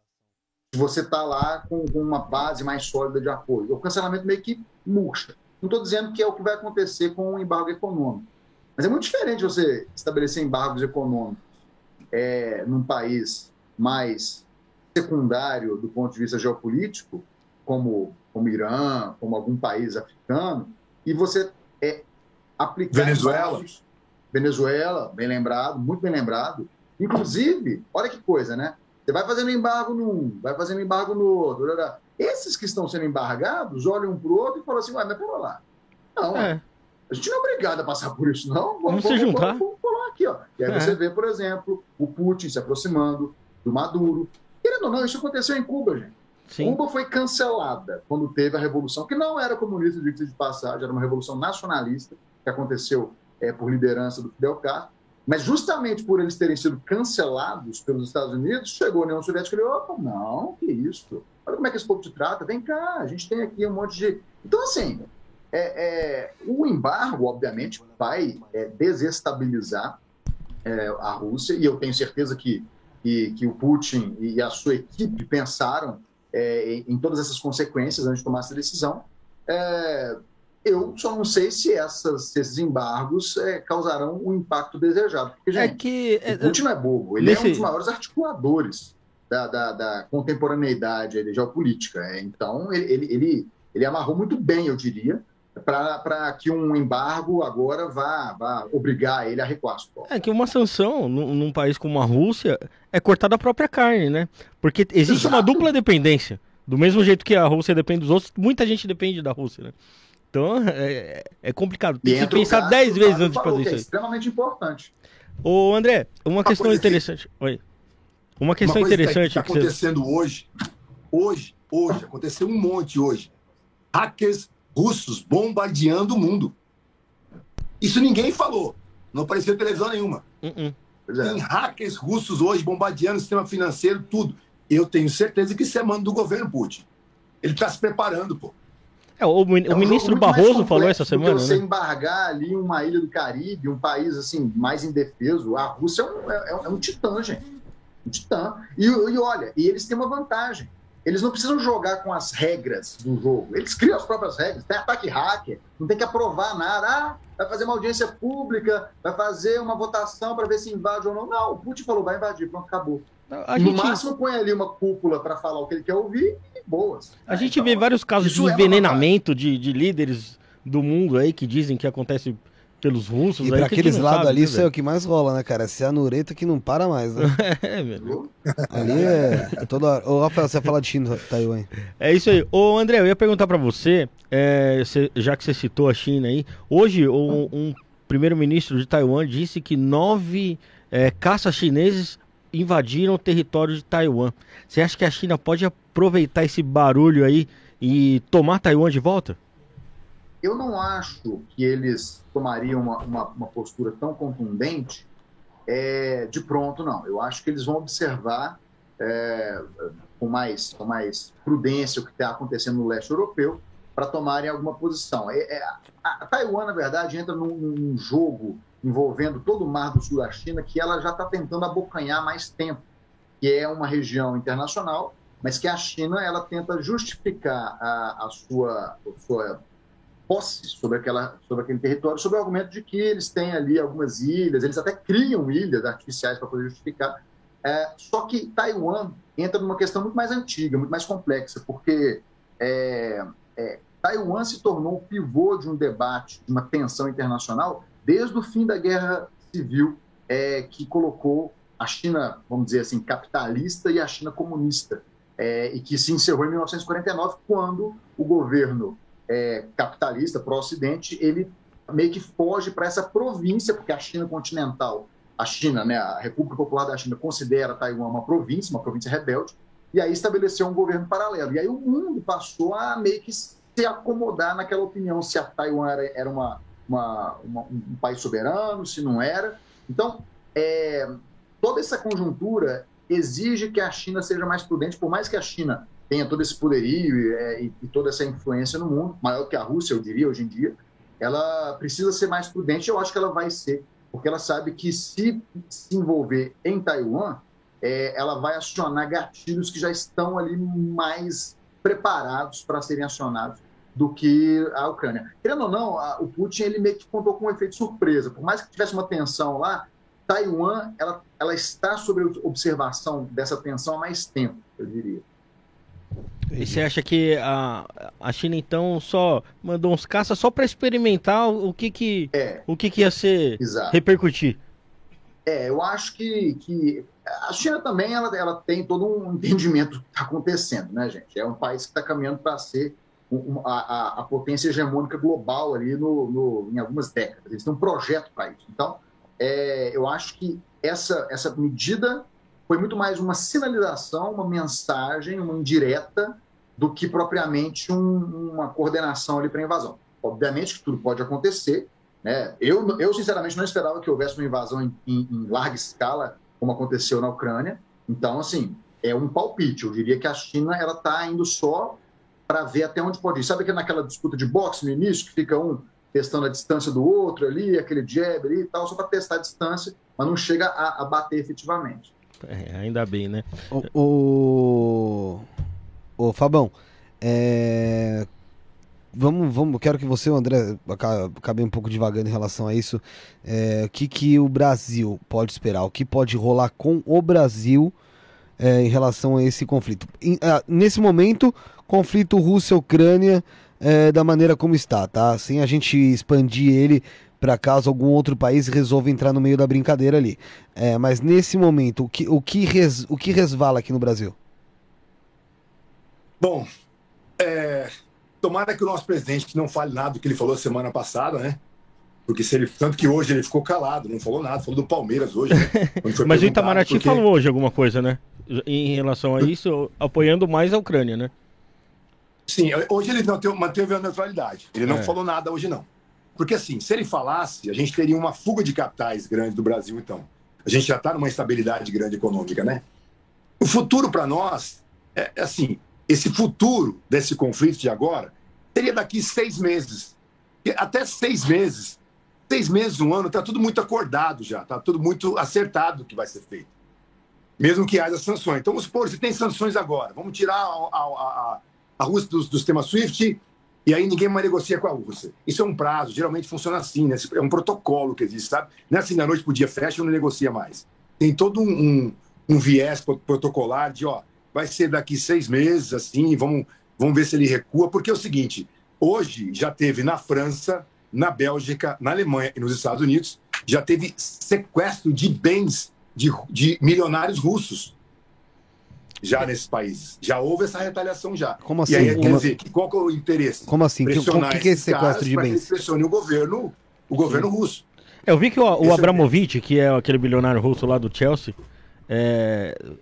se você está lá com, com, uma base mais sólida de apoio. O cancelamento meio que murcha. Não estou dizendo que é o que vai acontecer com o embargo econômico. Mas é muito diferente você estabelecer embargos econômicos é, num país mais secundário do ponto de vista geopolítico, como, como Irã, como algum país africano, e você é, aplicar. Venezuela. Venezuela, bem lembrado, muito bem lembrado. Inclusive, olha que coisa, né? Você vai fazendo embargo num, vai fazendo embargo no outro. Esses que estão sendo embargados olham um para o outro e falam assim: Ué, mas pera lá. Não, é. a gente não é obrigado a passar por isso, não. Vamos, vamos se juntar. Vamos, vamos, aqui, ó. E aí é. você vê, por exemplo, o Putin se aproximando do Maduro. Querendo ou não, isso aconteceu em Cuba, gente. Sim. Cuba foi cancelada quando teve a revolução, que não era comunista, de passagem, era uma revolução nacionalista, que aconteceu é, por liderança do Fidel Castro. Mas justamente por eles terem sido cancelados pelos Estados Unidos, chegou a União Soviética e falou: opa, não, que isso? Olha como é que esse povo te trata, vem cá, a gente tem aqui um monte de. Então, assim, é, é, o embargo, obviamente, vai é, desestabilizar é, a Rússia, e eu tenho certeza que, que, que, o Putin e a sua equipe pensaram é, em, todas essas consequências antes de tomar essa decisão. É, eu só não sei se, essas, esses embargos é, causarão o impacto desejado. Porque, é gente, é que, o Putin não é bobo, ele nesse... é um dos maiores articuladores da, da, da contemporaneidade da geopolítica. É, então, ele, ele, ele, ele amarrou muito bem, eu diria, para que um embargo agora vá, vá obrigar ele a recuar. É que uma sanção num, num, país como a Rússia é cortar da própria carne, né? Porque existe Exato. uma dupla dependência. Do mesmo jeito que a Rússia depende dos outros, muita gente depende da Rússia, né? Então é, é complicado. Tem que pensar dez vezes antes de fazer isso. É extremamente importante. Ô, André, uma, uma questão interessante. Que... Oi. Uma questão uma interessante. Que está acontecendo você... hoje, hoje, hoje, aconteceu um monte hoje. Hackers russos bombardeando o mundo. Isso ninguém falou. Não apareceu em televisão nenhuma. Uh -uh. Tem hackers russos hoje bombardeando o sistema financeiro, tudo. Eu tenho certeza que isso é mando do governo Putin. Ele está se preparando, pô. É, o, o é um ministro Barroso falou essa semana. Você né? embargar ali uma ilha do Caribe, um país assim mais indefeso, a Rússia é um, é, é um titã, gente. Um titã. E, e olha, e eles têm uma vantagem. Eles não precisam jogar com as regras do jogo. Eles criam as próprias regras. Tem ataque hacker, não tem que aprovar nada. Ah, vai fazer uma audiência pública, vai fazer uma votação para ver se invade ou não. Não, o Putin falou, vai invadir, pronto, acabou. A no gente... máximo põe ali uma cúpula para falar o que ele quer ouvir e boas. A gente vê vários casos de é envenenamento é de, de líderes do mundo aí que dizem que acontece pelos russos. E pra aqueles lados ali, né, isso é o que mais rola, né, cara? Essa é a nureta que não para mais, né? é, velho. Ali é, é toda hora. Ô, Rafael, você ia falar de China, Taiwan. É isso aí. Ô, André, eu ia perguntar pra você, é, cê, já que você citou a China aí, hoje um, um primeiro-ministro de Taiwan disse que nove é, caças chineses invadiram o território de Taiwan. Você acha que a China pode aproveitar esse barulho aí e tomar Taiwan de volta? Eu não acho que eles tomariam uma, uma, uma postura tão contundente é, de pronto, não. Eu acho que eles vão observar é, com, mais, com mais prudência o que está acontecendo no leste europeu para tomarem alguma posição. É, é, a, Taiwan, na verdade, entra num, num, jogo envolvendo todo o mar do sul da China que ela já está tentando abocanhar mais tempo, que é uma região internacional, mas que a China ela tenta justificar a, a sua, a sua posse sobre, aquela, sobre aquele território, sob o argumento de que eles têm ali algumas ilhas, eles até criam ilhas artificiais para poder justificar. É, só que Taiwan entra numa questão muito mais antiga, muito mais complexa, porque é, é, Taiwan se tornou o pivô de um debate, de uma tensão internacional, desde o fim da Guerra Civil, é, que colocou a China, vamos dizer assim, capitalista e a China comunista, é, e que se encerrou em 1949, quando o governo é, capitalista, pró-ocidente, ele meio que foge para essa província, porque a China continental, a China, né, a República Popular da China, considera Taiwan uma província, uma província rebelde, e aí estabeleceu um governo paralelo. E aí o mundo passou a meio que se acomodar naquela opinião se a Taiwan era, era uma, uma, uma, um país soberano, se não era. Então, é, toda essa conjuntura exige que a China seja mais prudente, por mais que a China tenha todo esse poderio é, e, e, toda essa influência no mundo, maior que a Rússia, eu diria, hoje em dia, ela precisa ser mais prudente. Eu acho que ela vai ser, porque ela sabe que se se envolver em Taiwan, é, ela vai acionar gatilhos que já estão ali mais preparados para serem acionados do que a Ucrânia. Querendo ou não, a, o Putin ele meio que contou com um efeito surpresa. Por mais que tivesse uma tensão lá, Taiwan ela, ela está sob observação dessa tensão há mais tempo, eu diria. E você acha que a, a China então só mandou uns caças só para experimentar o que que é, o que que ia ser exato. repercutir? É, eu acho que, que a China também ela, ela tem todo um entendimento do que está acontecendo, né, gente? É um país que está caminhando para ser um, a, a, potência hegemônica global ali no, no, em algumas décadas. Eles têm um projeto para isso. Então, é, eu acho que essa, essa medida foi muito mais uma sinalização, uma mensagem, uma indireta, do que propriamente um, uma coordenação ali para invasão. Obviamente que tudo pode acontecer. Né? Eu, eu, sinceramente, não esperava que houvesse uma invasão em, em, em larga escala, como aconteceu na Ucrânia. Então, assim, é um palpite. Eu diria que a China ela está indo só para ver até onde pode ir. Sabe que naquela disputa de boxe no início, que fica um testando a distância do outro ali, aquele jab ali e tal, só para testar a distância, mas não chega a, a bater efetivamente. É, ainda bem, né? O, o, o Fabão, é... vamos, vamos, quero que você, André, acabe um pouco devagando em relação a isso. É, o que, que o Brasil pode esperar? O que pode rolar com o Brasil é, em relação a esse conflito? A, nesse momento, conflito Rússia-Ucrânia é, da maneira como está, tá? Sem a gente expandir ele para caso algum outro país resolva entrar no meio da brincadeira ali. É, mas nesse momento, o que, o, que res, o que resvala aqui no Brasil? Bom, é, tomara que o nosso presidente não fale nada do que ele falou semana passada, né? Porque se ele. Tanto que hoje ele ficou calado, não falou nada, falou do Palmeiras hoje, né? Mas o Itamaraty porque... falou hoje alguma coisa, né? Em relação a isso, apoiando mais a Ucrânia, né? Sim, hoje ele não manteve a neutralidade. Ele não é. falou nada hoje, não. Porque, assim, se ele falasse, a gente teria uma fuga de capitais grande do Brasil, então. A gente já está numa estabilidade grande econômica, né? O futuro para nós é, é assim: esse futuro desse conflito de agora seria daqui seis meses. Até seis meses. Seis meses, um ano, está tudo muito acordado já, está tudo muito acertado o que vai ser feito. Mesmo que haja sanções. Então, vamos supor, se tem sanções agora, vamos tirar a, a, a, a Rússia do, do sistema SWIFT e aí ninguém mais negocia com a Rússia. Isso é um prazo, geralmente funciona assim, né? É um protocolo que existe, sabe? Não é assim, da noite pro dia fecha não negocia mais. Tem todo um, um, um, viés protocolar de, ó, vai ser daqui seis meses, assim, vamos, vamos ver se ele recua, porque é o seguinte, hoje já teve na França, na Bélgica, na Alemanha e nos Estados Unidos, já teve sequestro de bens de, de milionários russos já nesses países. Já houve essa retaliação já. Como assim? E aí, quer dizer, qual que é o interesse? Como assim? O que, que é esse sequestro de bens? pressione o governo, o governo russo. Eu vi que o, o é Abramovich, que é aquele bilionário russo lá do Chelsea,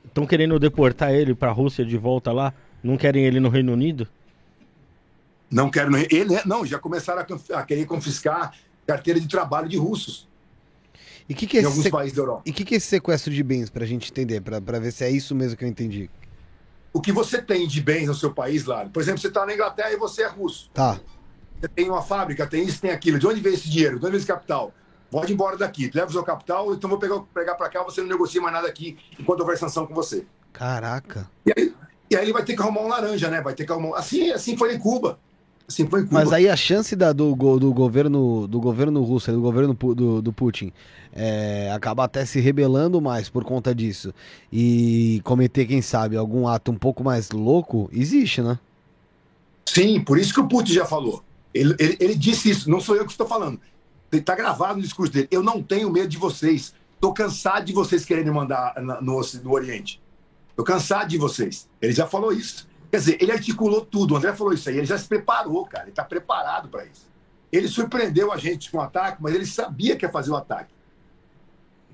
estão é, querendo deportar ele para a Rússia de volta lá. Não querem ele no Reino Unido? Não querem. Ele, não, já começaram a, a querer confiscar carteira de trabalho de russos. E que que é em alguns países da Europa. E o que, que é esse sequestro de bens, para a gente entender, para ver se é isso mesmo que eu entendi? O que você tem de bens no seu país lá? Por exemplo, você está na Inglaterra e você é russo. Tá. Você tem uma fábrica, tem isso, tem aquilo. De onde vem esse dinheiro? De onde vem esse capital? Pode ir embora daqui. Leva o seu capital, então vou pegar, pegar para cá, você não negocia mais nada aqui enquanto houver sanção com você. Caraca. E aí, e aí ele vai ter que arrumar um laranja, né? Vai ter que arrumar. Assim, assim foi em Cuba. Assim foi Cuba. Mas aí a chance da, do, do, governo, do governo russo, do governo do, do Putin, é, acabar até se rebelando mais por conta disso e cometer, quem sabe, algum ato um pouco mais louco, existe, né? Sim, por isso que o Putin já falou. Ele, ele, ele disse isso, não sou eu que estou falando. Está gravado no discurso dele. Eu não tenho medo de vocês. Estou cansado de vocês querendo mandar no, no Oriente. Estou cansado de vocês. Ele já falou isso. Quer dizer, ele articulou tudo. O André falou isso aí. Ele já se preparou, cara. Ele está preparado para isso. Ele surpreendeu a gente com o ataque, mas ele sabia que ia fazer o ataque.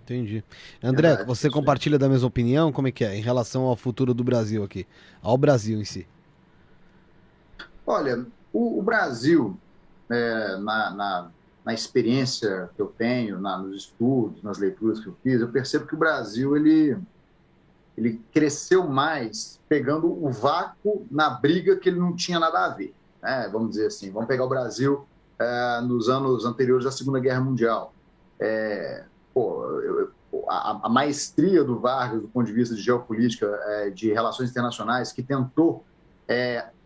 Entendi. André, é, você compartilha da mesma opinião? Como é que é em relação ao futuro do Brasil aqui? Ao Brasil em si? Olha, o, o Brasil, é, na, na, na, experiência que eu tenho, na, nos estudos, nas leituras que eu fiz, eu percebo que o Brasil ele, ele cresceu mais pegando o vácuo na briga que ele não tinha nada a ver. Né? Vamos dizer assim, vamos pegar o Brasil é, nos anos anteriores à Segunda Guerra Mundial. É, pô, eu, a, a, maestria do Vargas do ponto de vista de geopolítica, é, de relações internacionais, que tentou,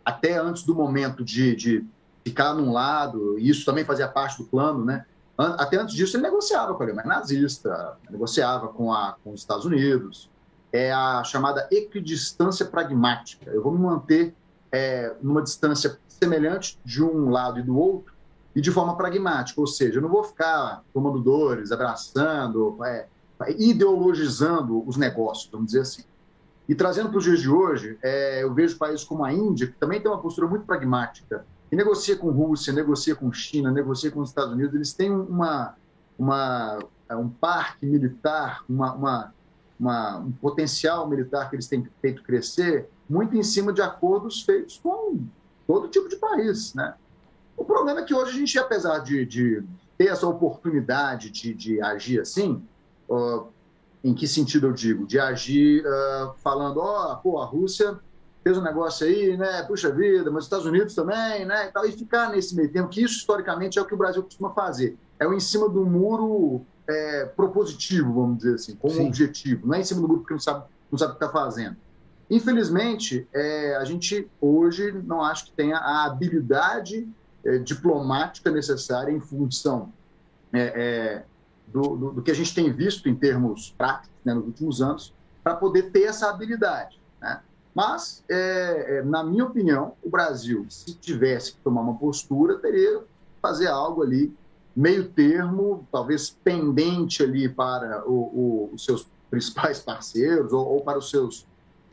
até antes do momento de, de ficar num lado, e isso também fazia parte do plano, né? Até antes disso, ele negociava com a Alemanha nazista, negociava com, a, com os Estados Unidos. É a chamada equidistância pragmática. Eu vou me manter é, numa distância semelhante de um lado e do outro, e de forma pragmática, ou seja, eu não vou ficar tomando dores, abraçando, é, ideologizando os negócios, vamos dizer assim. E trazendo para os dias de hoje, é, eu vejo países como a Índia, que também tem uma postura muito pragmática, e negocia com Rússia, negocia com China, negocia com os Estados Unidos, eles têm uma, uma, é, um parque militar, uma, uma, uma, um potencial militar que eles têm feito crescer muito em cima de acordos feitos com todo tipo de país. Né? O problema é que hoje a gente, apesar de, de ter essa oportunidade de, de agir assim, uh, em que sentido eu digo? De agir uh, falando, ó, oh, a Rússia fez um negócio aí, né? Puxa vida, mas os Estados Unidos também, né? E, tal, e ficar nesse meio tempo, que isso historicamente é o que o Brasil costuma fazer. É o em cima do muro é, propositivo, vamos dizer assim, com um objetivo. Não é em cima do muro porque não sabe, não sabe o que está fazendo. Infelizmente, é, a gente hoje não acho que tenha a habilidade é, diplomática necessária em função é, é, do, do, do, que a gente tem visto em termos práticos né, nos últimos anos, para poder ter essa habilidade. Né? Mas, é, na minha opinião, o Brasil, se tivesse que tomar uma postura, teria que fazer algo ali, meio termo, talvez pendente ali para o, o, os seus principais parceiros ou, ou, para os seus,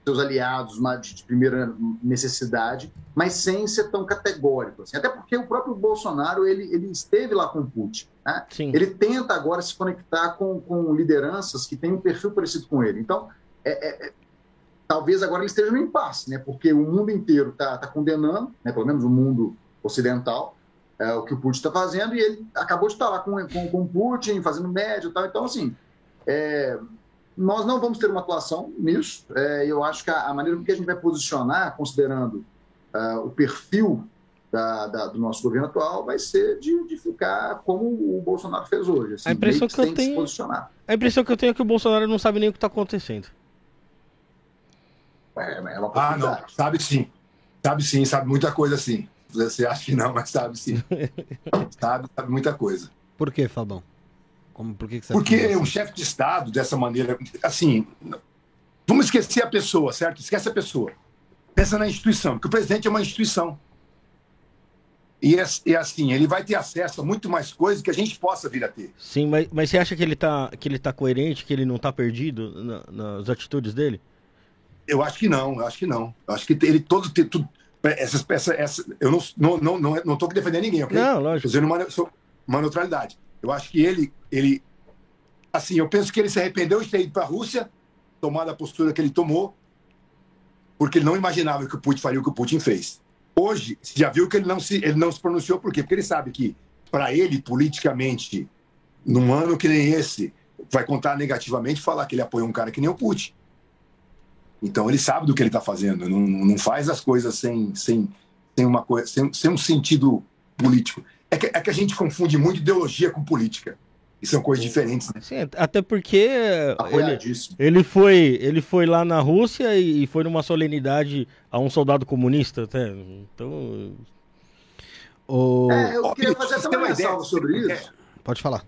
seus aliados de primeira necessidade, mas sem ser tão categórico. Assim. Até porque o próprio Bolsonaro ele, ele esteve lá com o Putin. Né? Ele tenta agora se conectar com, com lideranças que têm um perfil parecido com ele. Então, é, é, talvez agora ele esteja no impasse, né? porque o mundo inteiro está tá condenando, né? pelo menos o mundo ocidental, é, o que o Putin está fazendo, e ele acabou de estar lá com, com, com Putin, fazendo médio e tal. Então, assim, é, nós não vamos ter uma atuação nisso. É, eu acho que a, a, maneira que a gente vai posicionar, considerando uh, o perfil da, da, do nosso governo atual, vai ser de, de, ficar como o Bolsonaro fez hoje. Assim, a impressão que, que eu tenho, a impressão que eu tenho é que o Bolsonaro não sabe nem o que está acontecendo. É, é uma ah, não, sabe sim. Sabe sim, sabe muita coisa sim. Você acha que não, mas sabe sim. sabe, sabe muita coisa. Por que, Fabão? Como, por que, que Porque assim? um chefe de Estado, dessa maneira, assim, vamos esquecer a pessoa, certo? Esquece a pessoa. Pensa na instituição, porque o presidente é uma instituição. E é, é, assim, ele vai ter acesso a muito mais coisas que a gente possa vir a ter. Sim, mas, mas você acha que ele está que ele tá coerente, que ele não está perdido na, nas atitudes dele? Eu acho que não, eu acho que não. Eu acho que ele todo, tudo, essas peças, essa, eu não não não não não estou defendendo ninguém, ok? Não, lógico. Estou uma, uma neutralidade. Eu acho que ele ele assim, eu penso que ele se arrependeu de ter ido para a Rússia, tomado a postura que ele tomou, porque ele não imaginava que o Putin faria o que o Putin fez. Hoje, você já viu que ele não se ele não se pronunciou por quê? Porque ele sabe que para ele politicamente num ano que nem esse vai contar negativamente falar que ele apoia um cara que nem o Putin. Então ele sabe do que ele está fazendo, não, não faz as coisas sem, sem, sem, uma coisa, sem, sem um sentido político. É que, é que a gente confunde muito ideologia com política. E são coisas diferentes, né? Sim, até porque ele, ele, foi, ele foi lá na Rússia e foi numa solenidade a um soldado comunista, até. Então. O... É, eu queria fazer até uma ressalva sobre isso. Pode falar.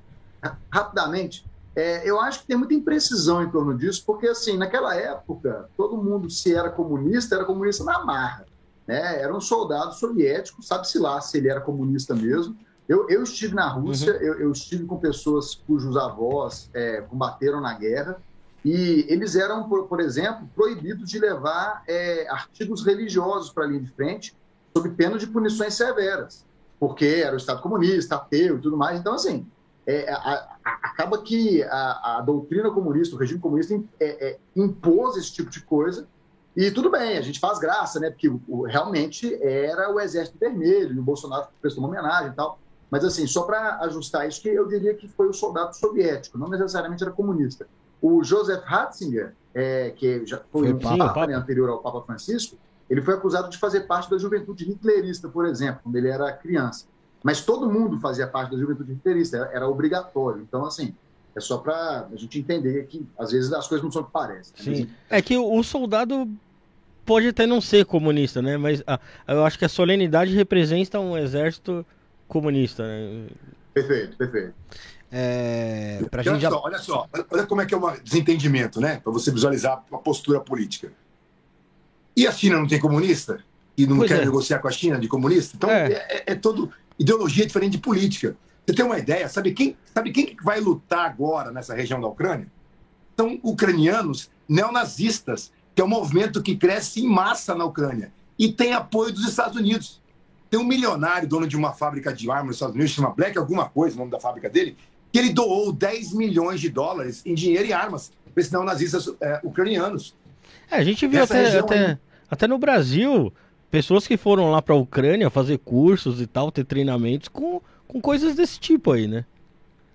Rapidamente. É, eu acho que tem muita imprecisão em torno disso, porque, assim, naquela época, todo mundo, se era comunista, era comunista na marra. Né? Era um soldado soviético, sabe-se lá se ele era comunista mesmo. Eu, eu estive na Rússia, uhum. eu, eu, estive com pessoas cujos avós é, combateram na guerra, e eles eram, por, por exemplo, proibidos de levar é, artigos religiosos para a linha de frente, sob pena de punições severas, porque era o Estado comunista, ateu e tudo mais. Então, assim, é, a, a, acaba que a, a, doutrina comunista, o regime comunista é, é, impôs esse tipo de coisa. E tudo bem, a gente faz graça, né? Porque o, realmente era o Exército Vermelho, e o Bolsonaro prestou uma homenagem e tal. Mas, assim, só para ajustar isso, que eu diria que foi o soldado soviético, não necessariamente era comunista. O Joseph Ratzinger, é, que já foi, foi um papa, papa né, anterior ao Papa Francisco, ele foi acusado de fazer parte da juventude hitlerista, por exemplo, quando ele era criança. Mas todo mundo fazia parte da juventude interista, era, era obrigatório. Então, assim, É só para a gente entender que às vezes as coisas não são o que parecem. Sim. É que o, soldado pode até não ser comunista, né? Mas a, eu acho que a solenidade representa um exército comunista, né? Perfeito, perfeito. É, pra olha, gente já... só, olha só, olha como é que é um desentendimento, né? Para você visualizar a postura política. E a China não tem comunista? E não Pois quer é. negociar com a China de comunista? Então É. é, é, é todo ideologia diferente de política. Você tem uma ideia? Sabe quem, sabe quem que vai lutar agora nessa região da Ucrânia? São ucranianos neonazistas, que é um movimento que cresce em massa na Ucrânia e tem apoio dos Estados Unidos. Tem um milionário, dono de uma fábrica de armas nos Estados Unidos, chama Black alguma coisa, o nome da fábrica dele, que ele doou 10 milhões de dólares em dinheiro e armas para esses neonazistas é, ucranianos. É, a gente viu Essa até, até, aí. até no Brasil pessoas que foram lá pra Ucrânia fazer cursos e tal, ter treinamentos com, com coisas desse tipo aí, né?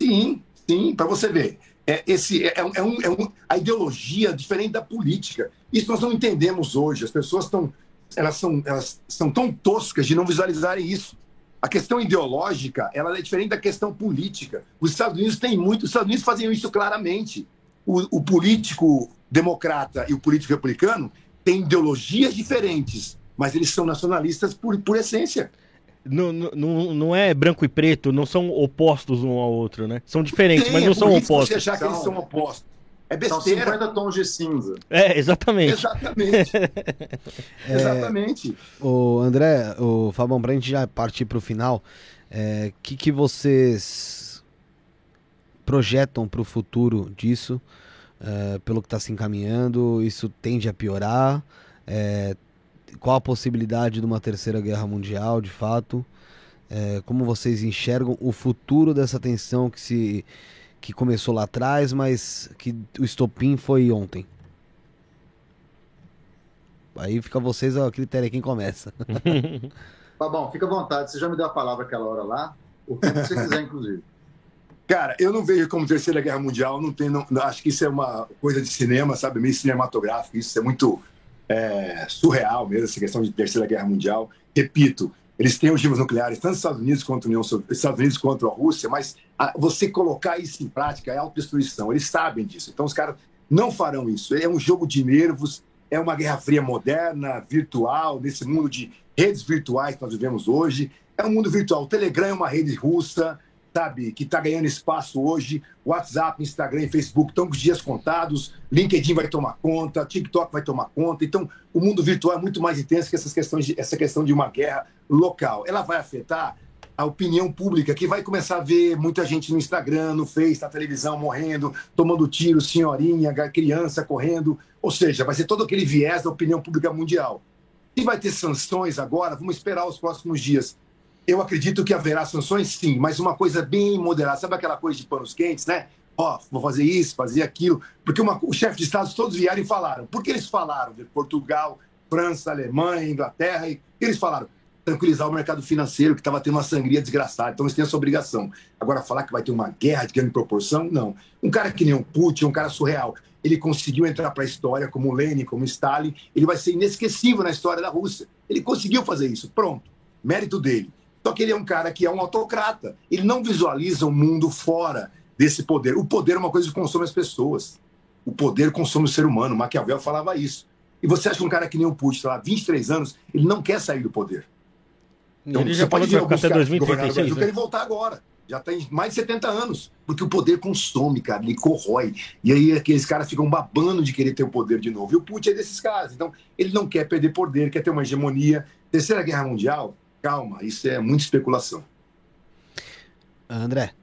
Sim, sim, para você ver. É, esse, é, é é um, é um- a ideologia diferente da política. Isso nós não entendemos hoje. As pessoas estão elas são, elas são tão toscas de não visualizarem isso. A questão ideológica ela é diferente da questão política. Os Estados Unidos têm muito, os Estados Unidos faziam isso claramente. O, o político democrata e o político republicano têm ideologias diferentes, mas eles são nacionalistas por, por essência. Não, não- não, é branco e preto, não são opostos um ao outro, né? São diferentes, Tem, mas é não por são que Você opostos. achar que eles São- são opostos. É São besteira. 50 tons de cinza. É, exatamente. Exatamente. Exatamente. O André, o Fabão, pra gente já partir pro final, o que, que vocês projetam pro futuro disso? É, pelo que está se encaminhando, isso tende a piorar? Qual a possibilidade de uma terceira guerra mundial, de fato? É, como vocês enxergam o futuro dessa tensão que se que começou lá atrás, mas que o estopim foi ontem? Aí fica vocês a critério quem começa. Tá bom, fica à vontade. Você já me deu a palavra aquela hora lá. O que você quiser, inclusive. Cara, eu não vejo como Terceira Guerra Mundial, não tem, não- acho que isso é uma coisa de cinema, sabe, meio cinematográfico, isso é muito é, surreal mesmo, essa questão de Terceira Guerra Mundial. Repito, eles têm ogivas nucleares, tanto os Estados Unidos quanto a União Estados Unidos quanto a Rússia, mas a- você colocar isso em prática é autodestruição, eles sabem disso, então os caras não farão isso. É um jogo de nervos, é uma Guerra Fria moderna, virtual, nesse mundo de redes virtuais que nós vivemos hoje. É um mundo virtual. O Telegram é uma rede russa, sabe, que está ganhando espaço hoje. WhatsApp, Instagram e Facebook estão com os dias contados. LinkedIn vai tomar conta, TikTok vai tomar conta. Então, o mundo virtual é muito mais intenso que essas questões de, essa questão de uma guerra local. Ela vai afetar a opinião pública, que vai começar a ver muita gente no Instagram, no Face, na televisão morrendo, tomando tiro, senhorinha, criança correndo. Ou seja, vai ser todo aquele viés da opinião pública mundial. Se vai ter sanções agora, vamos esperar os próximos dias. Eu acredito que haverá sanções, sim, mas uma coisa bem moderada. Sabe aquela coisa de panos quentes, né? Ó, vou fazer isso, fazer aquilo. Porque uma, o chefe de Estado todos vieram e falaram. Por que eles falaram? De Portugal, França, Alemanha, Inglaterra. E eles falaram tranquilizar o mercado financeiro, que estava tendo uma sangria desgraçada. Então eles têm essa obrigação. Agora, falar que vai ter uma guerra de grande proporção, não. Um cara que nem o Putin, um cara surreal, ele conseguiu entrar para a história como Lenin, como Stalin, ele vai ser inesquecível na história da Rússia. Ele conseguiu fazer isso, pronto. Mérito dele. Só que ele é um cara que é um autocrata. Ele não visualiza o mundo fora desse poder. O poder é uma coisa que consome as pessoas. O poder consome o ser humano. Maquiavel falava isso. E você acha que um cara que nem o Putin, sei lá, 23 anos, ele não quer sair do poder. Então, ele você já pode ver até alguns o 2036, Brasil, né? querem voltar agora. Já tem mais de 70 anos. Porque o poder consome, cara, ele corrói. E aí aqueles caras ficam babando de querer ter o poder de novo. E o Putin é desses caras. Então, ele não quer perder poder, quer ter uma hegemonia. Terceira Guerra Mundial, calma, isso é muita especulação. André,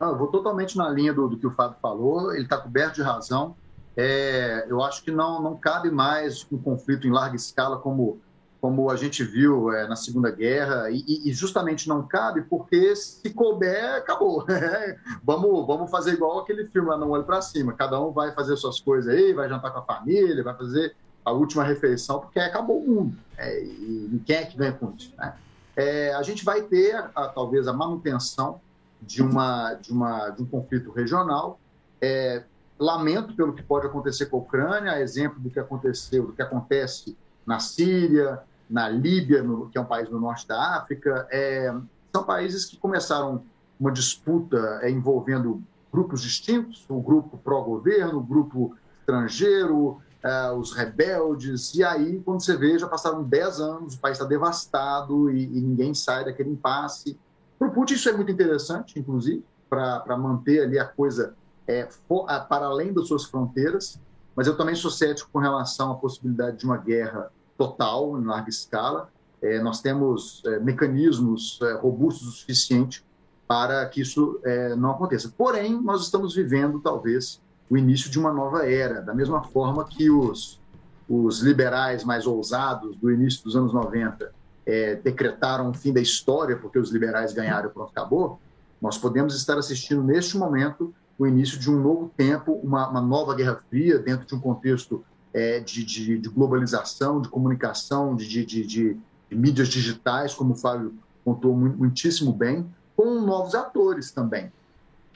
Não, eu vou totalmente na linha do, do que o Fábio falou, ele está coberto de razão. É, eu acho que não, não cabe mais um conflito em larga escala como, como a gente viu é, na Segunda Guerra, e, e justamente não cabe porque se couber, acabou. vamos, vamos fazer igual aquele filme lá, Não Olho para Cima. Cada um vai fazer suas coisas aí, vai jantar com a família, vai fazer a última refeição, porque acabou o mundo. É, e quem é que ganha com isso? Né? É, a gente vai ter, a, talvez, a manutenção de, uma, de, uma, de um conflito regional. É, lamento pelo que pode acontecer com a Ucrânia, exemplo do que aconteceu, do que acontece na Síria, na Líbia, no, que é um país do norte da África. É, são países que começaram uma disputa é, envolvendo grupos distintos, o grupo pró-governo, o grupo estrangeiro, uh, os rebeldes, e aí, quando você vê, já passaram 10 anos, o país está devastado e, e, ninguém sai daquele impasse. Para o Putin isso é muito interessante, inclusive, para manter ali a coisa é, for, para além das suas fronteiras, mas eu também sou cético com relação à possibilidade de uma guerra total, em larga escala. É, nós temos é, mecanismos é, robustos o suficiente para que isso é, não aconteça. Porém, nós estamos vivendo, talvez, o início de uma nova era, da mesma forma que os, os liberais mais ousados do início dos anos 90 é, decretaram o fim da história porque os liberais ganharam e pronto, acabou. Nós podemos estar assistindo neste momento o início de um novo tempo, uma, uma nova Guerra Fria, dentro de um contexto é, de, de, de, globalização, de comunicação, de, de, mídias digitais, como o Fábio contou muitíssimo bem, com novos atores também.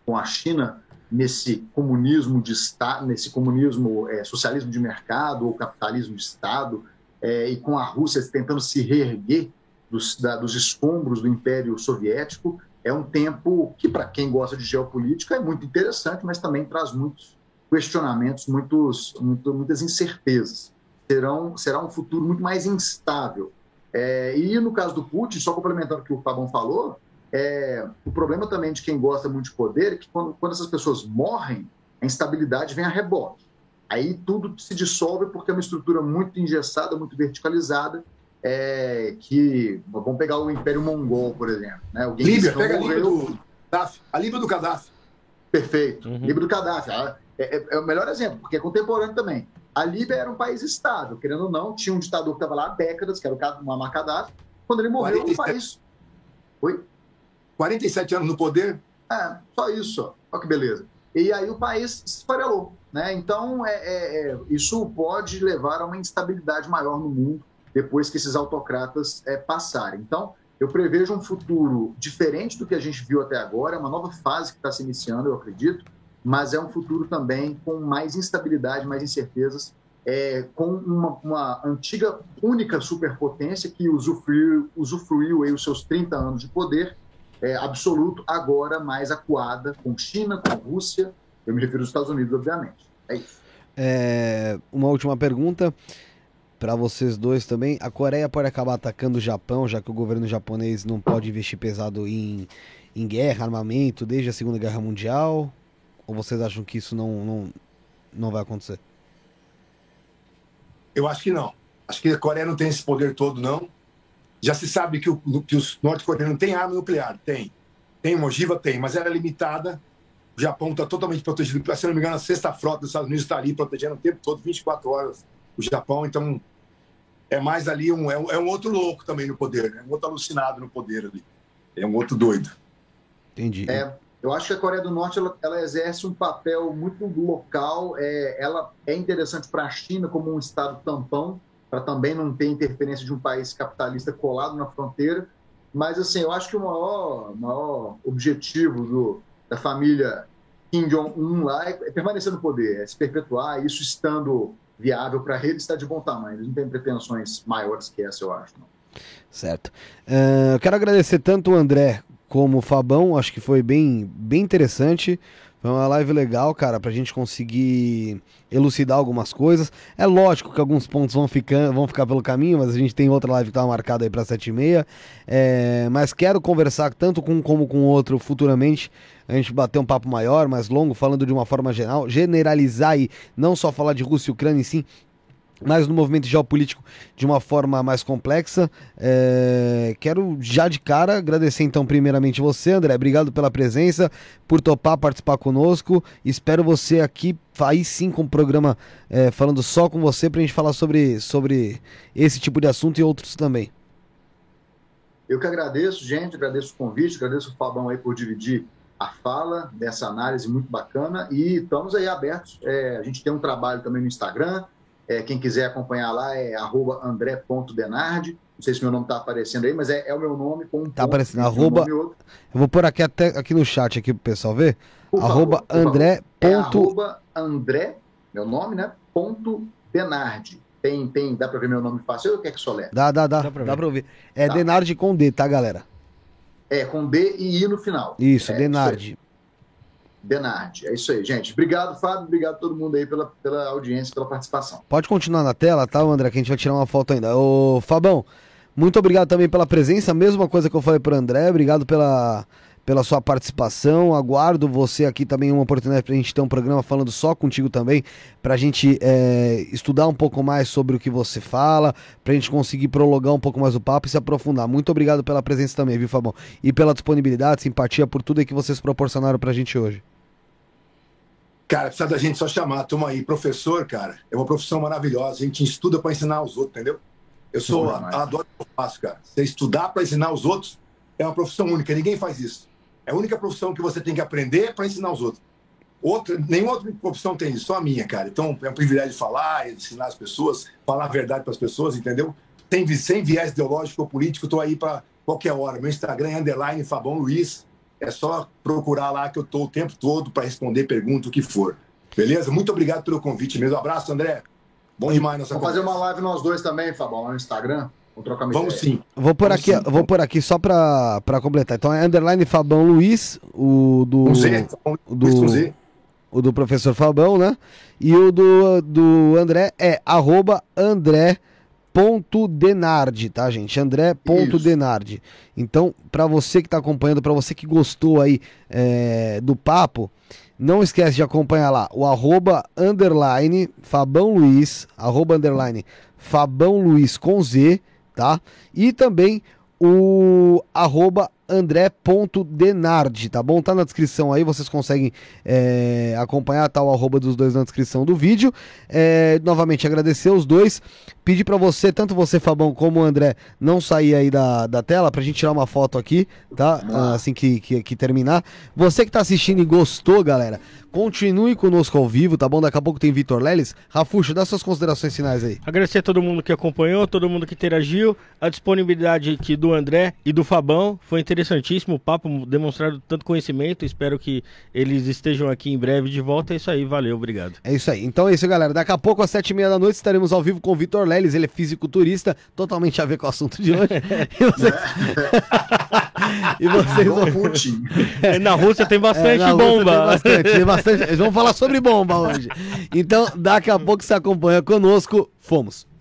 Com a China nesse comunismo de Estado, nesse comunismo é, socialismo de mercado ou capitalismo de Estado, é, e com a Rússia tentando se reerguer dos, da, dos escombros do Império Soviético, é um tempo que, para quem gosta de geopolítica, é muito interessante, mas também traz muitos questionamentos, muitos, muito, muitas incertezas. Serão, será um futuro muito mais instável. É, e no caso do Putin, só complementando o que o Fabão falou, é, o problema também de quem gosta muito de poder é que quando, quando essas pessoas morrem, a instabilidade vem a rebote. Aí tudo se dissolve porque é uma estrutura muito engessada, muito verticalizada, é, que vamos pegar o Império Mongol, por exemplo. Né? O Líbia, pega morreu... a Líbia do Gaddafi. A Líbia do Gaddafi. Perfeito. Uhum. Líbia do Gaddafi. É, é, é, o melhor exemplo, porque é contemporâneo também. A Líbia era um país estável, querendo ou não, tinha um ditador que estava lá há décadas, que era o Muammar Gaddafi. Quando ele morreu, 47... o país... Oi? 47 anos no poder? É, só isso. Olha que beleza. E aí o país se esfarelou. Né? Então, é, é, é, isso pode levar a uma instabilidade maior no mundo depois que esses autocratas é, passarem. Então, eu prevejo um futuro diferente do que a gente viu até agora, uma nova fase que está se iniciando, eu acredito, mas é um futuro também com mais instabilidade, mais incertezas, é, com uma, uma, antiga única superpotência que usufruiu, usufruiu aí os seus 30 anos de poder é, absoluto, agora mais acuada com China, com Rússia, eu me refiro aos Estados Unidos, obviamente. É isso. É, uma última pergunta para vocês dois também. A Coreia pode acabar atacando o Japão, já que o governo japonês não pode investir pesado em, em guerra, armamento, desde a Segunda Guerra Mundial? Ou vocês acham que isso não, não, não vai acontecer? Eu acho que não. Acho que a Coreia não tem esse poder todo, não. Já se sabe que, o, que os norte-coreanos têm arma nuclear. Tem. Tem uma ogiva? Tem, mas ela é limitada. O Japão está totalmente protegido. Se não me engano, a sexta frota dos Estados Unidos está ali protegendo o tempo todo, 24 horas, o Japão. Então, é mais ali um, é um, é um outro louco também no poder, né? um outro alucinado no poder ali. É um outro doido. Entendi. É, eu acho que a Coreia do Norte ela, ela exerce um papel muito local. É, ela é interessante para a China como um estado tampão, para também não ter interferência de um país capitalista colado na fronteira. Mas assim, eu acho que o maior, maior objetivo do, da família Kim Jong-un lá é permanecer no poder, é se perpetuar, isso estando viável para ele está de bom tamanho. Eles não têm pretensões maiores que essa, eu acho. Não. Certo. Uh, quero agradecer tanto o André como o Fabão, acho que foi bem, bem interessante. Foi uma live legal, cara, pra gente conseguir elucidar algumas coisas. É lógico que alguns pontos vão, ficando, vão ficar pelo caminho, mas a gente tem outra live que tá marcada aí pra 7h30. É, mas quero conversar tanto com um como com o outro futuramente. A gente bater um papo maior, mais longo, falando de uma forma geral, generalizar e não só falar de Rússia e Ucrânia, e sim mas no movimento geopolítico de uma forma mais complexa. É... Quero já de cara agradecer então primeiramente você, André. Obrigado pela presença, por topar participar conosco. Espero você aqui aí sim com o programa é, falando só com você para a gente falar sobre, sobre esse tipo de assunto e outros também. Eu que agradeço, gente, agradeço o convite, agradeço o Fabão aí por dividir a fala dessa análise muito bacana e estamos aí abertos. É, a gente tem um trabalho também no Instagram, é, quem quiser acompanhar lá é andré.denardi. Não sei se meu nome está aparecendo aí, mas é, é, o meu nome com um Tá aparecendo, arroba... Eu vou pôr aqui até aqui no chat aqui pro pessoal ver. Por arroba favor, André. É arroba André, meu nome, né? Ponto Denardi. Tem, tem, dá para ver meu nome fácil ou quer que só ler? Dá, dá, dá. Dá para ver. ouvir. É tá. Denardi com D, tá, galera? É, com D e I no final. Isso, é, Denardi. Denardi. É isso aí, gente. Obrigado, Fábio. Obrigado a todo mundo aí pela, pela audiência, pela participação. Pode continuar na tela, tá, André? Que a gente vai tirar uma foto ainda. Ô, Fabão, muito obrigado também pela presença. Mesma coisa que eu falei para André. Obrigado pela, pela sua participação. Aguardo você aqui também uma oportunidade para a gente ter um programa falando só contigo também, para a gente é, estudar um pouco mais sobre o que você fala, para a gente conseguir prolongar um pouco mais o papo e se aprofundar. Muito obrigado pela presença também, viu, Fabão? E pela disponibilidade, simpatia por tudo que vocês proporcionaram para a gente hoje. Cara, precisa da gente só chamar, toma aí. Professor, cara, é uma profissão maravilhosa. A gente estuda para ensinar os outros, entendeu? Eu sou, adoro o que eu faço, cara. Você estudar para ensinar os outros é uma profissão única, ninguém faz isso. É a única profissão que você tem que aprender para ensinar os outros. Outra, nenhuma outra profissão tem isso, só a minha, cara. Então é um privilégio falar, ensinar as pessoas, falar a verdade para as pessoas, entendeu? Sem, sem viés ideológico ou político, estou aí para qualquer hora. Meu Instagram é underline Fabão Luiz. É só procurar lá que eu estou o tempo todo para responder pergunta, o que for. Beleza? Muito obrigado pelo convite mesmo. Um abraço, André. Bom demais nossa Vamos fazer uma live nós dois também, Fabão, no Instagram. Vamos trocar uma Vamos ideia. sim. Vou por Vamos aqui, sim. vou por aqui só pra completar. Então é underline Fabão Luiz, o do. Um Z, do, Z. o do professor Fabão, né? E o do, do André é arroba André.denardi, tá, gente? André.denardi. Então, pra você que tá acompanhando, pra você que gostou aí é, do papo, não esquece de acompanhar lá o arroba underline Fabão Luiz, arroba underline Fabão Luiz com Z, tá? E também o arroba andré.denardi, tá bom? Tá na descrição aí, vocês conseguem é, acompanhar, tá o arroba dos dois na descrição do vídeo. É, novamente, agradecer os dois. Pedir pra você, tanto você, Fabão, como o André, não sair aí da, da tela, pra gente tirar uma foto aqui, tá? Lá. Assim que, que, que terminar. Você que tá assistindo e gostou, galera, continue conosco ao vivo, tá bom? Daqui a pouco tem Vitor Leles. Rafuxo, dá suas considerações finais aí. Agradecer a todo mundo que acompanhou, todo mundo que interagiu, a disponibilidade aqui do André e do Fabão. Foi interessantíssimo o papo, demonstraram tanto conhecimento. Espero que eles estejam aqui em breve de volta. É isso aí, valeu, obrigado. É isso aí. Então é isso, galera. Daqui a pouco, às sete e meia da noite, estaremos ao vivo com o Vitor Leles. Ele é fisiculturista, totalmente a ver com o assunto de hoje. E vocês, e vocês Igual Putin. Na Rússia tem É, bastante na Rússia bomba. Tem bastante, tem bastante. Eles vão falar sobre bomba hoje. Então, daqui a pouco você acompanha conosco. Fomos.